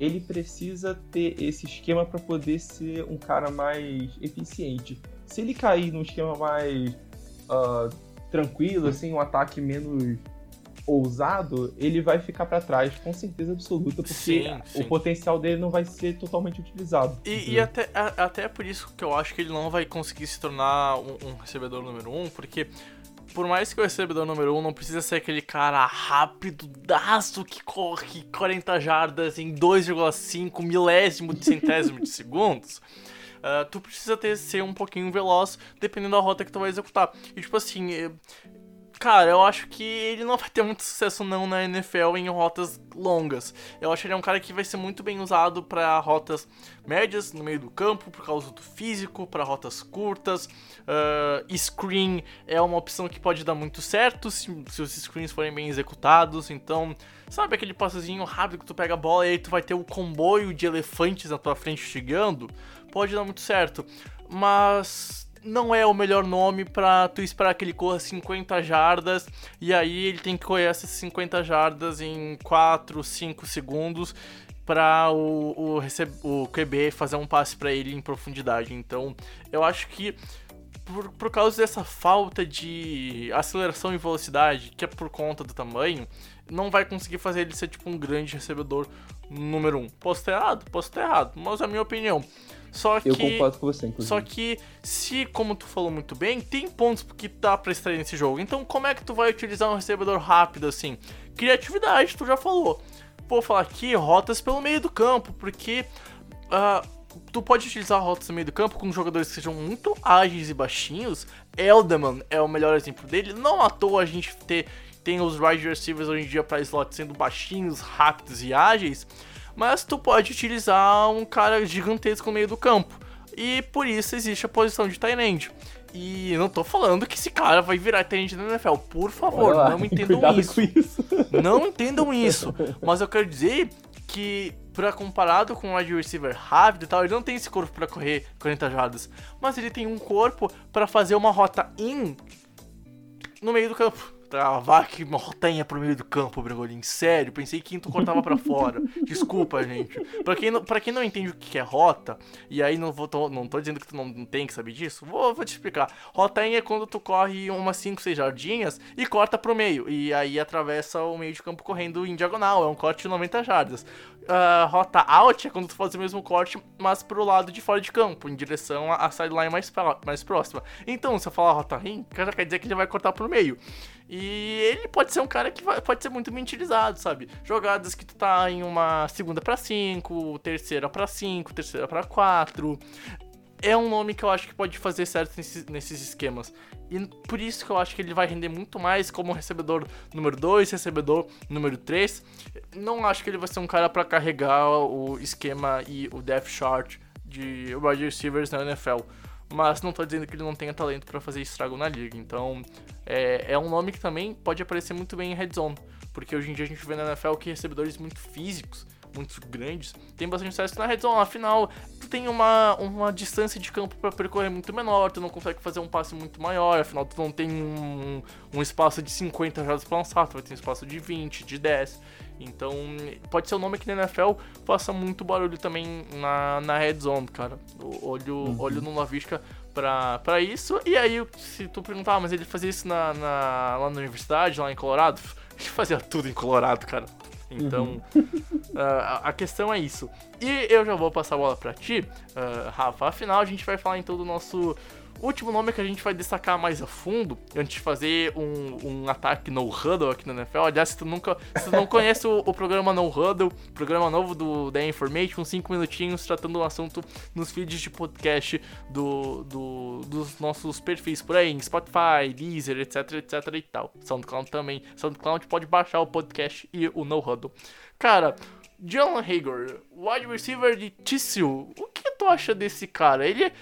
ele precisa ter esse esquema para poder ser um cara mais eficiente. Se ele cair num esquema mais ah, tranquilo, assim, um ataque menos ousado, ele vai ficar para trás, com certeza absoluta, porque Sim, o sim. potencial dele não vai ser totalmente utilizado. E, e entendeu? até, a- até por isso que eu acho que ele não vai conseguir se tornar um, um recebedor número um, porque por mais que o recebedor número um não precisa ser aquele cara rápido, daço que corre 40 jardas em 2,5 milésimo de centésimo de segundos. [laughs] ah, tu precisa ter, ser um pouquinho veloz dependendo da rota que tu vai executar. E tipo assim, eh, Cara, eu acho que ele não vai ter muito sucesso não na NFL em rotas longas. Eu acho que ele é um cara que vai ser muito bem usado para rotas médias no meio do campo por causa do físico, para rotas curtas. Ah, screen é uma opção que pode dar muito certo se, se os screens forem bem executados. Então, sabe aquele passezinho rápido que tu pega a bola e aí tu vai ter o comboio de elefantes na tua frente chegando? Pode dar muito certo. Mas não é o melhor nome pra tu esperar que ele corra 50 jardas e aí ele tem que correr essas 50 jardas em 4, 5 segundos para o, o, o QB fazer um passe pra ele em profundidade. Então, eu acho que por, por causa dessa falta de aceleração e velocidade, que é por conta do tamanho, não vai conseguir fazer ele ser tipo um grande recebedor número 1. Um. Posso estar errado? Posso estar errado, mas é a minha opinião. Só que Eu concordo com você, inclusive. só que, se, como tu falou muito bem, tem pontos que dá pra extrair nesse jogo. Então, como é que tu vai utilizar um recebedor rápido assim? Criatividade, tu já falou. Vou falar aqui, rotas pelo meio do campo, porque ah, tu pode utilizar rotas no meio do campo com jogadores que sejam muito ágeis e baixinhos. Elderman é o melhor exemplo dele. Não à toa a gente ter, tem os wide receivers hoje em dia para slot sendo baixinhos, rápidos e ágeis. Mas tu pode utilizar um cara gigantesco no meio do campo. E por isso existe a posição de end. E não tô falando que esse cara vai virar end na NFL. Por favor, lá, não [laughs] entendam isso. isso. [laughs] Não entendam isso. Mas eu quero dizer que pra comparado com um wide receiver rápido e tal, ele não tem esse corpo pra correr 40 jardas, mas ele tem um corpo pra fazer uma rota in no meio do campo. Travar que uma rotinha pro meio do campo, Bragolin. Sério, pensei que tu cortava pra fora. [laughs] Desculpa, gente. Pra quem, não, pra quem não entende o que é rota, e aí não, vou, tô, não tô dizendo que tu não, não tem que saber disso, vou, vou te explicar. Rotinha é quando tu corre umas 5, 6 jardinhas e corta pro meio. E aí atravessa o meio de campo correndo em diagonal. É um corte de 90 jardas. Uh, rota out é quando tu faz o mesmo corte, mas pro lado de fora de campo, em direção à sideline mais, mais próxima. Então, se eu falar rota in, já quer dizer que ele vai cortar pro meio. E ele pode ser um cara que vai, pode ser muito bem utilizado, sabe? Jogadas que tu tá em uma segunda para 5, terceira para 5, terceira para 4. É um nome que eu acho que pode fazer certo nesses, nesses esquemas. E por isso que eu acho que ele vai render muito mais como recebedor número 2, recebedor número 3. Não acho que ele vai ser um cara para carregar o esquema e o depth chart de wide receivers na NFL mas não tô dizendo que ele não tenha talento para fazer estrago na liga. Então, é, é um nome que também pode aparecer muito bem em red zone, porque hoje em dia a gente vê na NFL que recebedores muito físicos, muito grandes, tem bastante sucesso na red zone. Afinal, tu tem uma, uma distância de campo para percorrer muito menor, tu não consegue fazer um passe muito maior, afinal tu não tem um, um espaço de 50 jardas para lançar, tu vai ter um espaço de 20, de 10. Então, pode ser um nome que na NFL faça muito barulho também na, na red zone, cara. Olho, uhum. olho no Lavisca pra, pra isso. E aí, se tu perguntar, ah, mas ele fazia isso na, na, lá na universidade, lá em Colorado? [laughs] Ele fazia tudo em Colorado, cara. Então, uhum. [laughs] uh, a questão é isso. E eu já vou passar a bola pra ti, uh, Rafa. Afinal, a gente vai falar então do nosso último nome que a gente vai destacar mais a fundo, antes de fazer um, um ataque no huddle aqui na NFL. Aliás, se tu nunca se tu não [laughs] conhece o, o, programa No Huddle, programa novo do da Information, 5 minutinhos tratando um assunto nos feeds de podcast do, do, dos nossos perfis por aí, em Spotify, Deezer, etc, etc e tal. SoundCloud também. SoundCloud pode baixar o podcast e o No Huddle. Cara, John Hager, wide receiver de TCU. O que tu acha desse cara? Ele,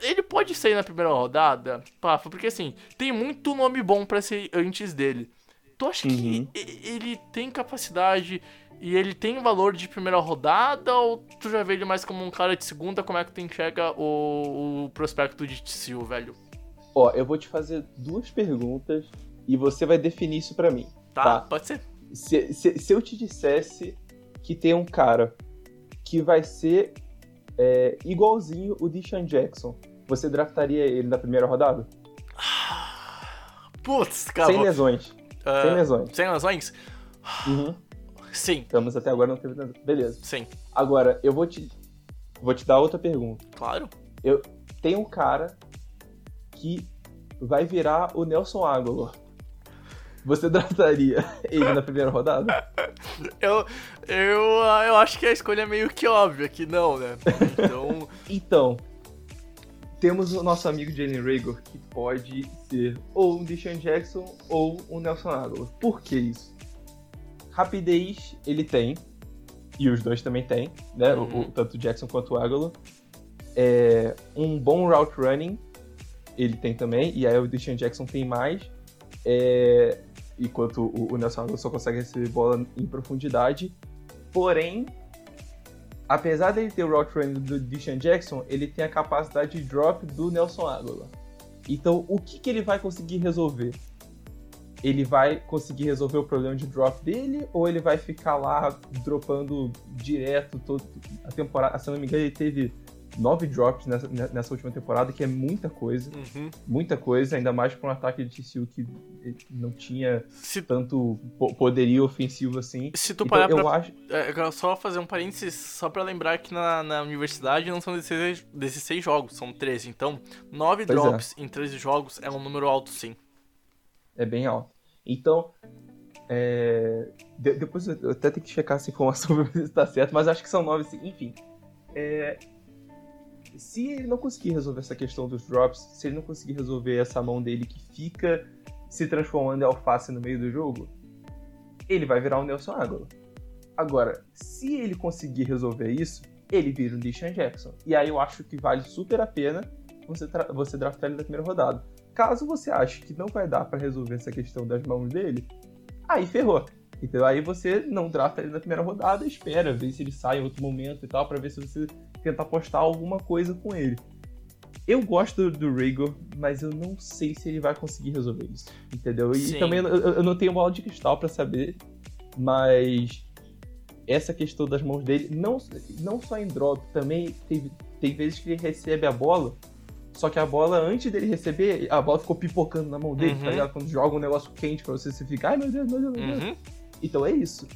ele pode sair na primeira rodada, Pafa, porque assim, tem muito nome bom para ser antes dele. Tu acha uhum. que ele tem capacidade e ele tem valor de primeira rodada ou tu já vê ele mais como um cara de segunda? Como é que tu enxerga o, o prospecto de TCU, velho? Ó, eu vou te fazer duas perguntas e você vai definir isso para mim. Tá, tá, pode ser. Se, se, se eu te dissesse que tem um cara que vai ser é, igualzinho o Deshaun Jackson. Você draftaria ele na primeira rodada? Putz, cara. Sem lesões. Uh, sem lesões. Sem lesões? Uhum. Sim. Estamos até agora não teve Beleza. Sim. Agora, eu vou te, vou te dar outra pergunta. Claro. Eu tenho um cara que vai virar o Nelson Aguilar. Você draftaria [laughs] ele na primeira rodada? Eu, eu, eu acho que a escolha é meio que óbvia que não, né? Então. [laughs] então, temos o nosso amigo Jalen Rager, que pode ser ou um Deshaun Jackson ou um Nelson Aguilar. Por que isso? Rapidez ele tem, e os dois também têm, né? Uhum. O, tanto o Jackson quanto o Aguilar. É, um bom route running ele tem também, e aí o Deshaun Jackson tem mais. É, enquanto o, o Nelson Aguilar só consegue receber bola em profundidade. Porém, apesar dele ter o route running do Deshaun Jackson, ele tem a capacidade de drop do Nelson Aguilar. Então, o que, que ele vai conseguir resolver? Ele vai conseguir resolver o problema de drop dele ou ele vai ficar lá dropando direto toda a temporada? Se não me engano, ele teve nove drops nessa, nessa última temporada, que é muita coisa. Uhum. Muita coisa, ainda mais para um ataque de TCU que não tinha Se... tanto poderio ofensivo assim. Se tu então, parar eu pra... acho... É, só fazer um parênteses, só para lembrar que na, na universidade não são 16, 16 jogos, são 13. Então, nove pois drops é. em 13 jogos é um número alto, sim. É bem alto. Então, é... de, depois eu até tenho que checar essa informação [laughs] pra ver se tá certo, mas acho que são nove, sim. Enfim. É, se ele não conseguir resolver essa questão dos drops, se ele não conseguir resolver essa mão dele que fica se transformando em alface no meio do jogo, ele vai virar um Nelson Aguilar. Agora, se ele conseguir resolver isso, ele vira um Deshaun Jackson. E aí eu acho que vale super a pena você, você draftar ele na primeira rodada. Caso você ache que não vai dar para resolver essa questão das mãos dele, aí ferrou. Então aí você não drafta ele na primeira rodada, espera, ver se ele sai em outro momento e tal, pra ver se você tenta apostar alguma coisa com ele. Eu gosto do Rigor, mas eu não sei se ele vai conseguir resolver isso, entendeu? E Sim. também eu, eu não tenho bola de cristal pra saber, mas essa questão das mãos dele, não, não só em drop, também teve, tem vezes que ele recebe a bola, só que a bola, antes dele receber, a bola ficou pipocando na mão dele, Uhum. tá ligado? Quando joga um negócio quente pra você, você fica, ai meu Deus, meu Deus, meu Deus. Uhum. Então é isso.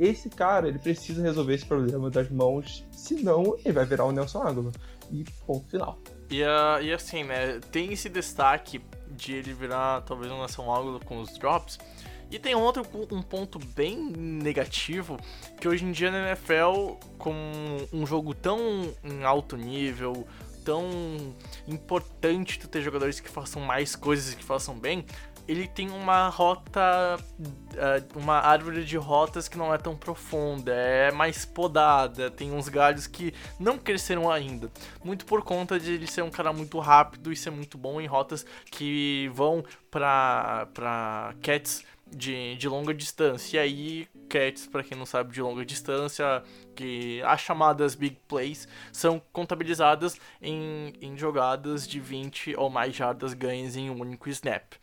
Esse cara, ele precisa resolver esse problema das mãos, senão ele vai virar o Nelson Aguilar. E ponto final. E, ah, e assim, né? Tem esse destaque de ele virar talvez um nação ângulo com os drops. E tem outro um ponto bem negativo que hoje em dia na NFL, com um jogo tão em alto nível, tão importante tu ter jogadores que façam mais coisas e que façam bem, ele tem uma rota, ah, uma árvore de rotas que não é tão profunda, é mais podada, tem uns galhos que não cresceram ainda. Muito por conta de ele ser um cara muito rápido e ser muito bom em rotas que vão pra, pra cats de, de longa distância. E aí, cats, pra quem não sabe, de longa distância, que as chamadas big plays são contabilizadas em, em jogadas de 20 ou mais jardas ganhas em um único snap.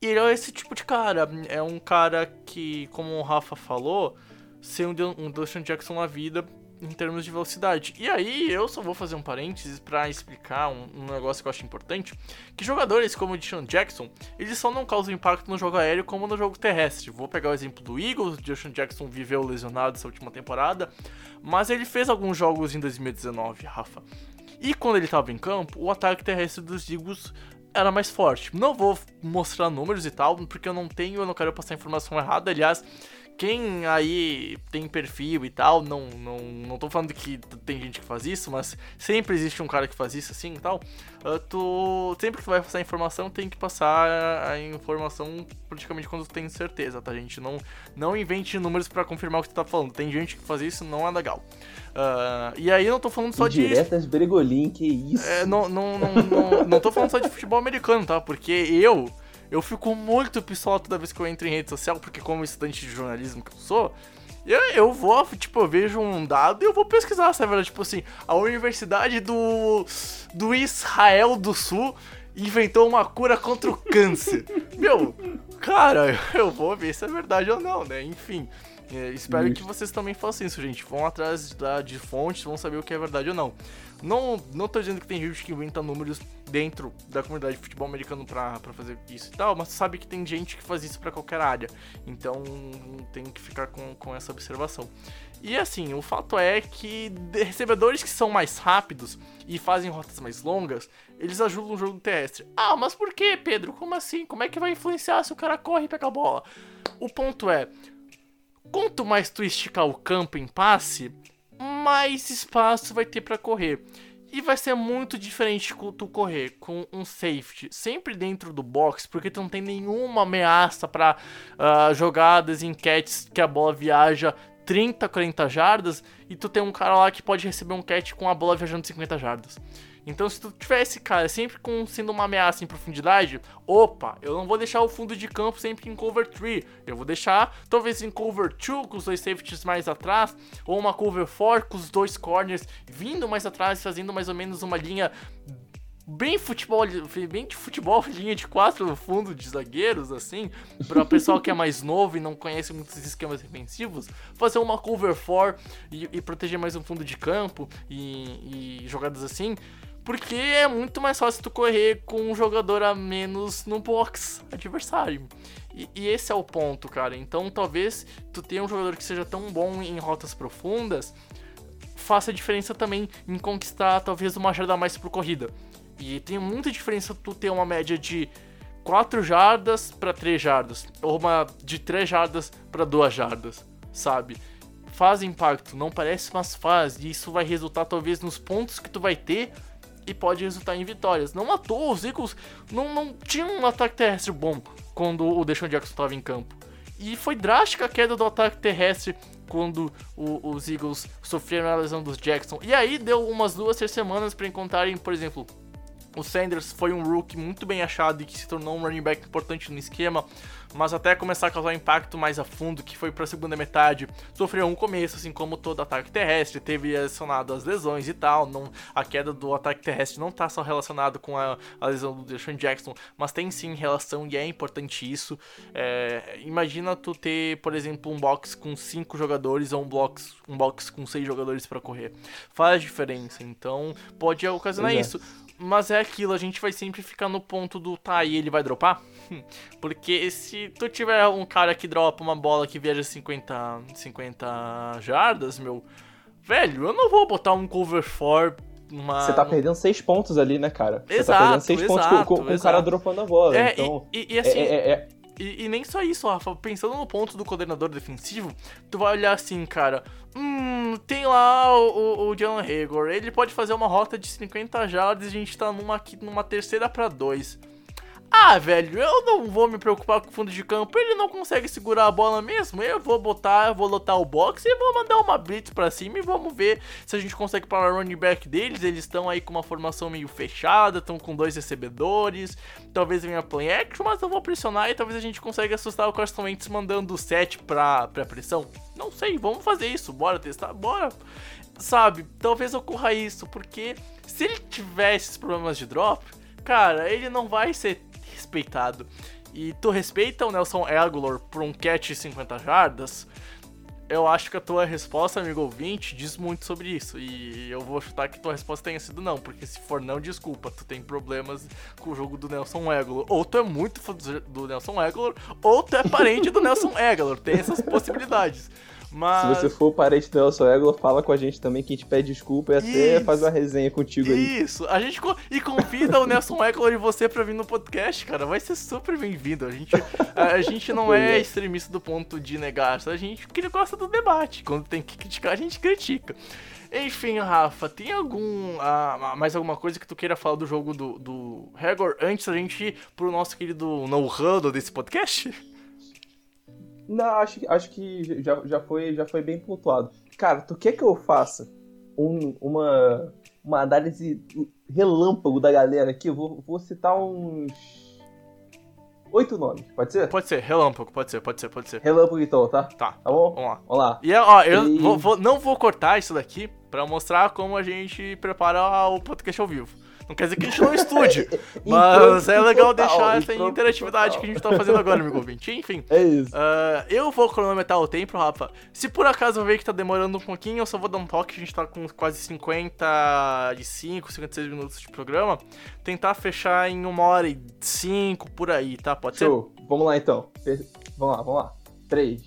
E ele é esse tipo de cara. É um cara que, como o Rafa falou, ser um, um Dustin Jackson na vida em termos de velocidade. E aí, eu só vou fazer um parênteses pra explicar um, um negócio que eu acho importante, que jogadores como o Deshaun Jackson, eles só não causam impacto no jogo aéreo como no jogo terrestre. Vou pegar o exemplo do Eagles, o Jackson viveu lesionado essa última temporada, mas ele fez alguns jogos em 2019, Rafa. E quando ele tava em campo, o ataque terrestre dos Eagles era mais forte. Não vou mostrar números e tal, porque eu não tenho, eu não quero passar informação errada. Aliás, quem aí tem perfil e tal, não, não, não tô falando que tem gente que faz isso, mas sempre existe um cara que faz isso assim e tal. Ah, tu, sempre que tu vai passar informação, tem que passar a informação praticamente quando tu tem certeza, tá, gente? Não, não invente números pra confirmar o que tu tá falando. Tem gente que faz isso, não é legal. Ah, e aí não tô falando só de Diretas Bregolin, que isso. é, não, não, não, não, não tô falando só de futebol americano, tá? Porque eu, eu fico muito pistola toda vez que eu entro em rede social, porque como estudante de jornalismo que eu sou, eu, eu vou, tipo, eu vejo um dado e eu vou pesquisar, sabe? Tipo assim, a Universidade do, do Israel do Sul inventou uma cura contra o câncer. [laughs] Meu, cara, eu vou ver se é verdade ou não, né? Enfim. É, espero que vocês também façam isso, gente. Vão atrás da, de fontes, vão saber o que é verdade ou não. Não, não tô dizendo que tem gente que inventa números dentro da comunidade de futebol americano pra, pra fazer isso e tal, mas sabe que tem gente que faz isso pra qualquer área. Então tem que ficar com, com essa observação. E assim, o fato é que recebedores que são mais rápidos e fazem rotas mais longas, eles ajudam o jogo terrestre. Ah, mas por que, Pedro? Como assim? Como é que vai influenciar se o cara corre e pega a bola? O ponto é, quanto mais tu esticar o campo em passe, mais espaço vai ter pra correr. E vai ser muito diferente tu correr com um safety sempre dentro do box, porque tu não tem nenhuma ameaça pra ah, jogadas catches que a bola viaja 30, 40 jardas e tu tem um cara lá que pode receber um catch com a bola viajando 50 jardas. Então, se tu tiver esse cara sempre com, sendo uma ameaça em profundidade, opa, eu não vou deixar o fundo de campo sempre em cover 3. Eu vou deixar, talvez, em cover 2, com os dois safeties mais atrás, ou uma cover 4 com os dois corners vindo mais atrás, fazendo mais ou menos uma linha bem futebol, bem de futebol, [laughs] linha de quatro no fundo de zagueiros, assim, para o pessoal que é mais novo e não conhece muitos esquemas defensivos, fazer uma cover 4 e, e proteger mais um fundo de campo e, e jogadas assim, porque é muito mais fácil tu correr com um jogador a menos no box adversário. E, e esse é o ponto, cara. Então talvez tu tenha um jogador que seja tão bom em rotas profundas, faça diferença também em conquistar talvez uma jarda mais por corrida. E tem muita diferença tu ter uma média de 4 jardas para 3 jardas, ou uma de 3 jardas para 2 jardas, sabe? Faz impacto, não parece, mas faz, e isso vai resultar talvez nos pontos que tu vai ter e pode resultar em vitórias. Não à toa, os Eagles não, não tinham um ataque terrestre bom quando o Deshaun Jackson estava em campo. E foi drástica a queda do ataque terrestre quando o- os Eagles sofreram a lesão dos Jackson. E aí deu umas duas, três semanas para encontrarem, por exemplo, O Sanders foi um rookie muito bem achado e que se tornou um running back importante no esquema, mas até começar a causar impacto mais a fundo, que foi para a segunda metade, sofreu um começo, assim como todo ataque terrestre, teve relacionado às lesões e tal. Não, a queda do ataque terrestre não tá só relacionado com a, a lesão do Deshaun Jackson, mas tem sim relação e é importante isso. É, imagina tu ter, por exemplo, um box com cinco jogadores ou um box, um box com seis jogadores para correr. Faz diferença, então pode ocasionar Exato. isso. Mas é aquilo, a gente vai sempre ficar no ponto do tá, e ele vai dropar? [laughs] Porque se tu tiver um cara que dropa uma bola que viaja 50, 50 jardas, meu, velho, eu não vou botar um cover 4 numa. Você tá perdendo seis pontos ali, né, cara? Você tá Exato, perdendo seis pontos com, o exato. cara dropando a bola. É, então, e, e, e assim, é, é- é- E, e nem só isso, Rafa. Pensando no ponto do coordenador defensivo, tu vai olhar assim, cara. Hum, tem lá o, o, o Jalen Hager. Ele pode fazer uma rota de 50 jardas e a gente tá numa, numa terceira pra dois. Ah, velho, eu não vou me preocupar com o fundo de campo. Ele não consegue segurar a bola mesmo. Eu vou botar, eu vou lotar o box e vou mandar uma blitz pra cima e vamos ver se a gente consegue parar o running back deles. Eles estão aí com uma formação meio fechada, estão com dois recebedores. Talvez venha play action, mas eu vou pressionar e talvez a gente consiga assustar o Carson Wentz mandando o 7 pra, pra pressão. Não sei, vamos fazer isso. Bora testar, bora. Sabe, talvez ocorra isso, porque se ele tiver esses problemas de drop, cara, ele não vai ser respeitado. E tu respeita o Nelson Aguilar por um catch de 50 jardas? Eu acho que a tua resposta, amigo ouvinte, diz muito sobre isso. E eu vou chutar que tua resposta tenha sido não, porque se for não, desculpa, tu tem problemas com o jogo do Nelson Aguilar. Ou tu é muito fã do Nelson Aguilar, ou tu é parente do Nelson Aguilar. Tem essas possibilidades. Mas. Se você for parente do Nelson Aguilar, fala com a gente também que a gente pede desculpa e até Isso. faz uma resenha contigo aí. Isso, a gente co- e convida o Nelson Eckler e você pra vir no podcast, cara. Vai ser super bem-vindo. A gente, a, gente não é extremista do ponto de negar, a gente que gosta do debate. Quando tem que criticar, a gente critica. Enfim, Rafa, tem algum ah, mais alguma coisa que tu queira falar do jogo do, do Hagor antes da gente ir pro nosso querido no huddle desse podcast? Não, acho, que- acho que já, já, foi, já foi bem pontuado. Cara, tu quer que eu faça um- uma, uma análise relâmpago da galera aqui? Eu vou, vou citar uns. Oito nomes, pode ser? Pode ser, relâmpago, pode ser, pode ser, pode ser. Relâmpago então, tá? Tá, Tá bom? vamos lá. Vamos lá. E ó, eu E- vou- vou- não vou cortar isso daqui pra mostrar como a gente prepara o podcast ao vivo. Não quer dizer que a gente não estude, [laughs] mas é legal total, deixar essa interatividade total. que a gente tá fazendo agora, amigo ouvinte. Enfim, É isso. ah, eu vou cronometrar o tempo, Rafa. Se por acaso eu ver que tá demorando um pouquinho, eu só vou dar um toque. A gente tá com quase 55, 56 minutos de programa. Tentar fechar em uma hora e cinco por aí, tá? Pode ser? Show. Vamos lá então. Vamos lá, vamos lá. 3,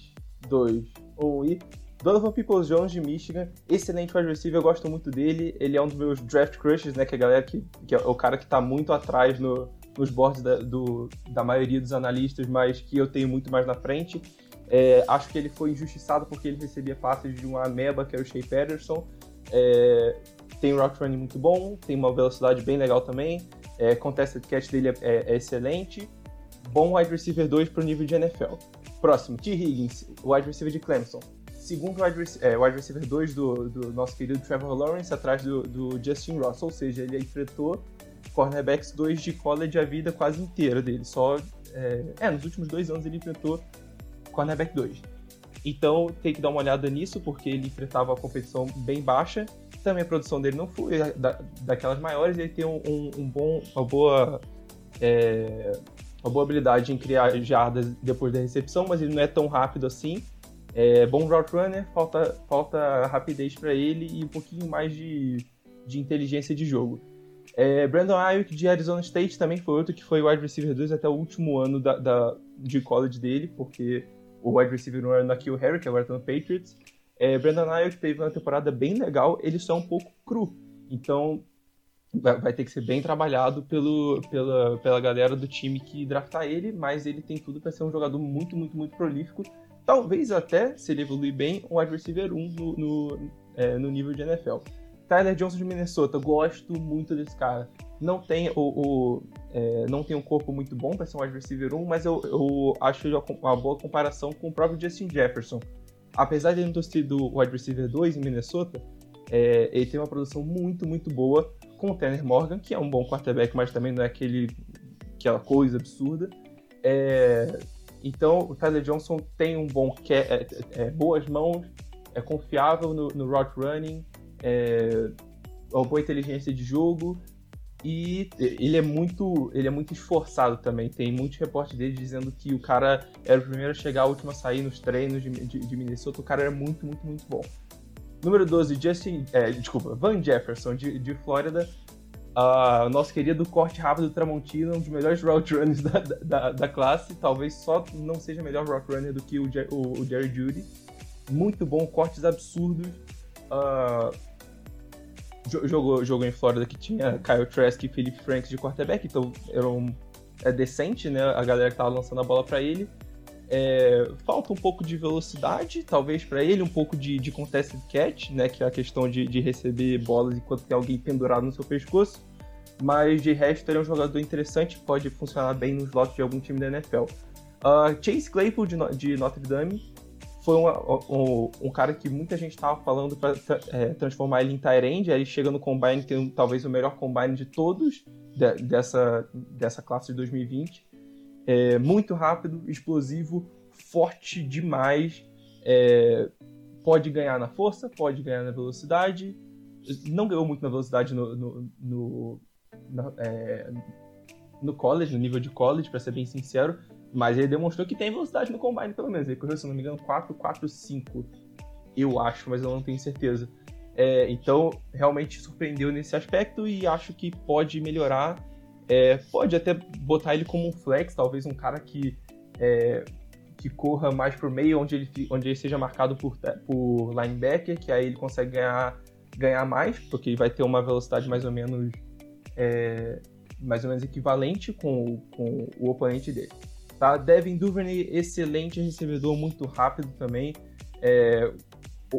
2, 1 e. Donovan Peoples Jones de Michigan, excelente wide receiver, eu gosto muito dele. Ele é um dos meus draft crushes, né? Que a galera que, que é o cara que tá muito atrás no, nos boards da, do- da maioria dos analistas, mas que eu tenho muito mais na frente. É, acho que ele foi injustiçado porque ele recebia passes de um ameba, que é o Shea Patterson. É, tem um route running muito bom, tem uma velocidade bem legal também. É, contested catch dele é- é- é excelente bom wide receiver 2 pro nível de NFL. Próximo, T. Higgins, wide receiver de Clemson. Segundo wide, rec- é, wide receiver 2 do, do nosso querido Trevor Lawrence, atrás do, do Justin Ross. Ou seja, ele enfrentou cornerbacks 2 de college a vida quase inteira dele. Só, é, é, nos últimos dois anos ele enfrentou cornerback 2. Então tem que dar uma olhada nisso, porque ele enfrentava a competição bem baixa. Também a produção dele não foi da, daquelas maiores, ele tem um, um- um bom, uma boa é, uma boa habilidade em criar jardas depois da recepção, mas ele não é tão rápido assim. É bom route runner, falta, falta rapidez para ele e um pouquinho mais de, de inteligência de jogo. É, Brandon Ayuk de Arizona State também foi outro que foi wide receiver 2 até o último ano da, da- de college dele, porque o wide receiver 1 era no Kill Harry, que agora tá no Patriots. É, Brandon Ayuk teve uma temporada bem legal, ele só é um pouco cru. Então vai, vai ter que ser bem trabalhado pelo, pela, pela galera do time que draftar ele, mas ele tem tudo para ser um jogador muito, muito, muito prolífico. Talvez até, se ele evoluir bem, um wide receiver 1 no, no, é, no nível de NFL. Tyler Johnson de Minnesota, gosto muito desse cara. Não tem o, o, é, não tem um corpo muito bom para ser um wide receiver 1, mas eu, eu acho uma boa comparação com o próprio Justin Jefferson. Apesar de ele não ter sido wide receiver 2 em Minnesota, é, ele tem uma produção muito, muito boa com o Tanner Morgan, que é um bom quarterback, mas também não é aquele, aquela coisa absurda. É, então, o Tyler Johnson tem um bom é, é, boas mãos, é confiável no, no route running, é, uma boa inteligência de jogo e ele é muito ele é muito esforçado também. Tem muitos reportes dele dizendo que o cara era o primeiro a chegar, o último a sair nos treinos de, de, de Minnesota. O cara era muito, muito, muito bom. Número 12, Justin. É, desculpa, Van Jefferson, de, de Flórida. Uh, nosso querido corte rápido do Tramontina, um dos melhores route runners da, da, da, classe. Talvez só não seja melhor route runner do que o, o, o Jerry Judy. Muito bom, cortes absurdos. Uh, jogou, jogou em Flórida que tinha Kyle Trask e Philip Franks de quarterback, então era um, é decente, né? A galera que tava lançando a bola para ele. É, falta um pouco de velocidade, talvez para ele, um pouco de, de contested catch, né? Que é a questão de, de receber bolas enquanto tem alguém pendurado no seu pescoço. Mas de resto, ele é um jogador interessante, pode funcionar bem nos lotes de algum time da NFL. Uh, Chase Claypool de, de Notre Dame foi um, um, cara que muita gente estava falando para é, transformar ele em Tyrande. Ele chega no Combine, tem talvez o melhor Combine de todos de, dessa, dessa classe de 2020. É, muito rápido, explosivo, forte demais. É, pode ganhar na força, pode ganhar na velocidade. Não ganhou muito na velocidade no, no, no, no, é, no college, no nível de college, para ser bem sincero mas ele demonstrou que tem velocidade no combine, pelo menos. Ele correu, se não me engano, 4, 4, 5. Eu acho, mas eu não tenho certeza. É, então, realmente surpreendeu nesse aspecto e acho que pode melhorar. É, pode até botar ele como um flex, talvez um cara que, é, que corra mais por meio, onde ele, onde ele seja marcado por, por linebacker, que aí ele consegue ganhar, ganhar mais, porque ele vai ter uma velocidade mais ou menos, é, mais ou menos equivalente com, com o oponente dele. Tá? Devin Duvernay, excelente recebedor, muito rápido também. É,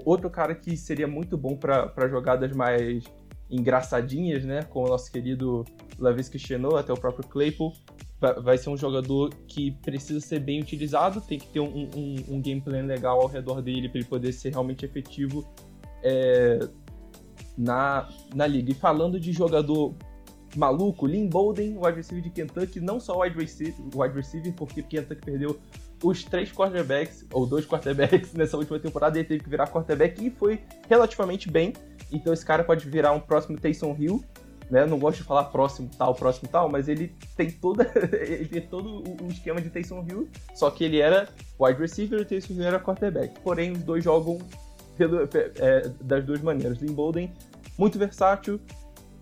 outro cara que seria muito bom para jogadas mais engraçadinhas, né? Com o nosso querido Lavis Cristiano, até o próprio Claypool. Vai ser um jogador que precisa ser bem utilizado, tem que ter um, um, um game plan legal ao redor dele para ele poder ser realmente efetivo é, na, na liga. E falando de jogador maluco, Lynn Bolden, wide receiver de Kentucky, não só wide receiver, wide receiver porque Kentucky perdeu os três quarterbacks, ou dois quarterbacks [laughs] nessa última temporada, ele teve que virar quarterback e foi relativamente bem. Então esse cara pode virar um próximo Taysom Hill, né? Não gosto de falar próximo tal, próximo tal, mas ele tem toda [laughs] ele tem todo o esquema de Taysom Hill, só que ele era wide receiver e Taysom Hill era quarterback. Porém, os dois jogam pelo, é, das duas maneiras. Lynn Bolden, muito versátil,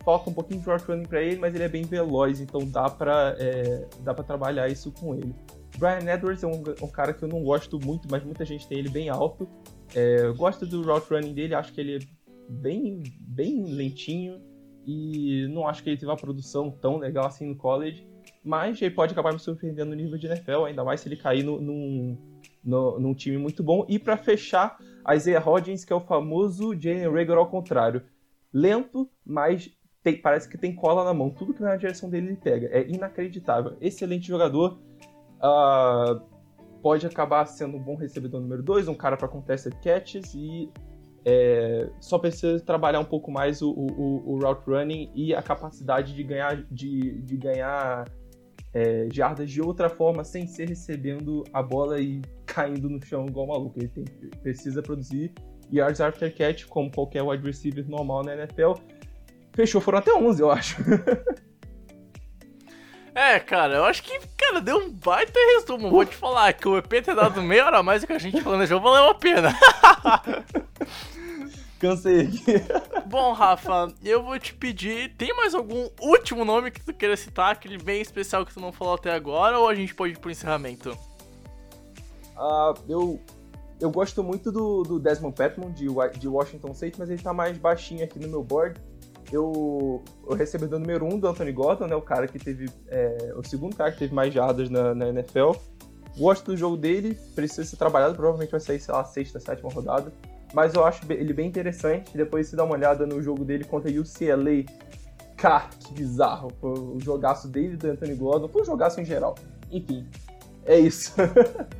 falta um pouquinho de route running para ele, mas ele é bem veloz, então dá para é, dá para trabalhar isso com ele. Brian Edwards é um, um, cara que eu não gosto muito, mas muita gente tem ele bem alto. É, eu gosto do route running dele, acho que ele é bem, bem lentinho e não acho que ele teve uma produção tão legal assim no college, mas ele pode acabar me surpreendendo no nível de NFL, ainda mais se ele cair no, num, no, num time muito bom. E para fechar, Isaiah Hodgins, que é o famoso Jalen Rager ao contrário. Lento, mas tem, parece que tem cola na mão. Tudo que vai na direção dele ele pega. É inacreditável. Excelente jogador. Uh, pode acabar sendo um bom recebedor número 2, um cara para contested catches e é, só precisa trabalhar um pouco mais o, o, o, route running e a capacidade de ganhar, de, de ganhar é, jardas de outra forma sem ser recebendo a bola e caindo no chão igual maluco. Ele tem, precisa produzir yards after catch como qualquer wide receiver normal na NFL Fechou, foram até 11, eu acho. [laughs] É, cara, eu acho que, cara, deu um baita resumo. Vou te falar que o EP ter dado meia hora a mais do que a gente planejou, valeu a pena. [laughs] Cansei aqui. Bom, Rafa, eu vou te pedir, tem mais algum último nome que tu queira citar, aquele bem especial que tu não falou até agora, ou a gente pode ir pro encerramento? Uh, eu, eu gosto muito do, do Desmond Petman, de, de Washington State, mas ele tá mais baixinho aqui no meu board eu, o recebedor número um do Anthony Gordon, né, o cara que teve, é, o segundo cara que teve mais jardas na, na, NFL. Gosto do jogo dele, precisa ser trabalhado, provavelmente vai sair, sei lá, sexta, sétima rodada. Mas eu acho ele bem interessante. Depois você dá uma olhada no jogo dele contra UCLA. Cara, que bizarro. Foi o jogaço dele do Anthony Gordon. Foi um jogaço em geral. Enfim, é isso. [laughs]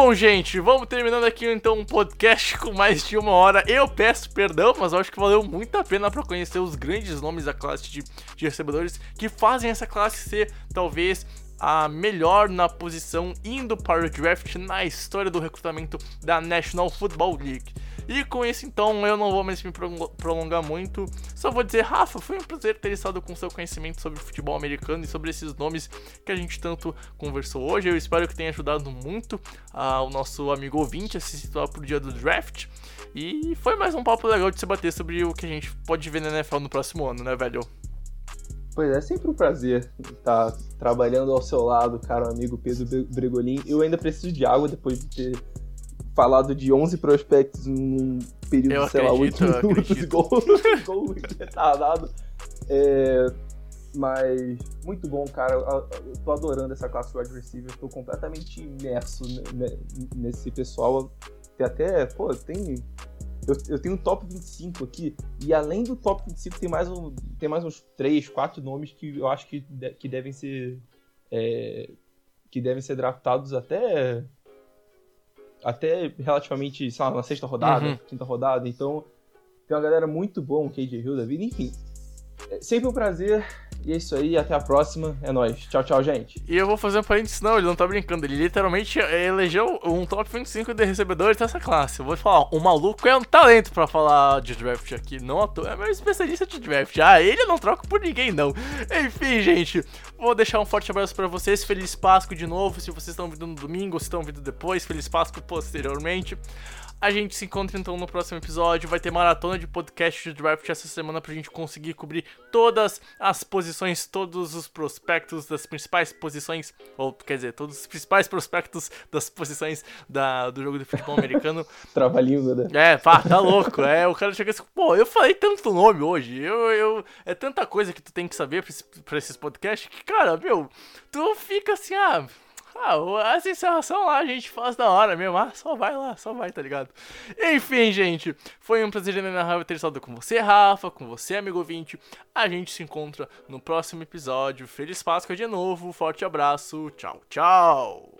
Bom, gente, vamos terminando aqui então um podcast com mais de uma hora. Eu peço perdão, mas eu acho que valeu muito a pena para conhecer os grandes nomes da classe de, de recebedores que fazem essa classe ser talvez a melhor na posição indo para o draft na história do recrutamento da National Football League. E com isso, então, eu não vou mais me prolongar muito. Só vou dizer, Rafa, foi um prazer ter estado com seu conhecimento sobre futebol americano e sobre esses nomes que a gente tanto conversou hoje. Eu espero que tenha ajudado muito ah, o nosso amigo ouvinte a se situar pro dia do draft. E foi mais um papo legal de se bater sobre o que a gente pode ver na NFL no próximo ano, né, velho? Pois é, sempre um prazer estar trabalhando ao seu lado, caro amigo Pedro Bregolin. Eu ainda preciso de água depois de ter falado de 11 prospectos num período eu de, sei acredito, lá, 8 minutos, gol, gol retardado. É, mas muito bom, cara. Eu, tô adorando essa classe wide receiver. Tô completamente imerso nesse pessoal. Tem até, pô, tem eu, eu tenho um top 25 aqui, e além do top 25 tem mais, um, tem mais uns 3, 4 nomes que eu acho que, de, que devem ser. É, que devem ser draftados até. Até relativamente, sei lá, na sexta rodada, uhum. quinta rodada. Então, tem uma galera muito bom, KJ Hill da vida, enfim. É sempre um prazer. E é isso aí, até a próxima. É nóis. Tchau, tchau, gente. E eu vou fazer um parênteses, não, ele não tá brincando. Ele literalmente elegeu um top 25 de recebedores dessa classe. Eu vou falar, o maluco é um talento pra falar de draft aqui. Não à toa, é meu especialista de draft. Ah, ele não troco por ninguém, não. Enfim, gente, vou deixar um forte abraço pra vocês. Feliz Páscoa de novo. Se vocês estão vindo no domingo se estão vindo depois, Feliz Páscoa posteriormente. A gente se encontra então no próximo episódio. Vai ter maratona de podcast de draft essa semana pra gente conseguir cobrir todas as posições, todos os prospectos das principais posições, ou quer dizer, todos os principais prospectos das posições da, do jogo de futebol americano. [laughs] Trabalhinho, né? É, pá, tá louco. É, o cara chega assim, pô, eu falei tanto nome hoje. Eu, eu, é tanta coisa que tu tem que saber pra, pra esses podcasts que, cara, meu, tu fica assim, ah. Ah, essa encerração lá a gente faz da hora mesmo. Ah, só vai lá, só vai, tá ligado? Enfim, gente, foi um prazer enorme ter estado com você, Rafa, com você, amigo ouvinte. A gente se encontra no próximo episódio. Feliz Páscoa de novo, forte abraço, tchau, tchau!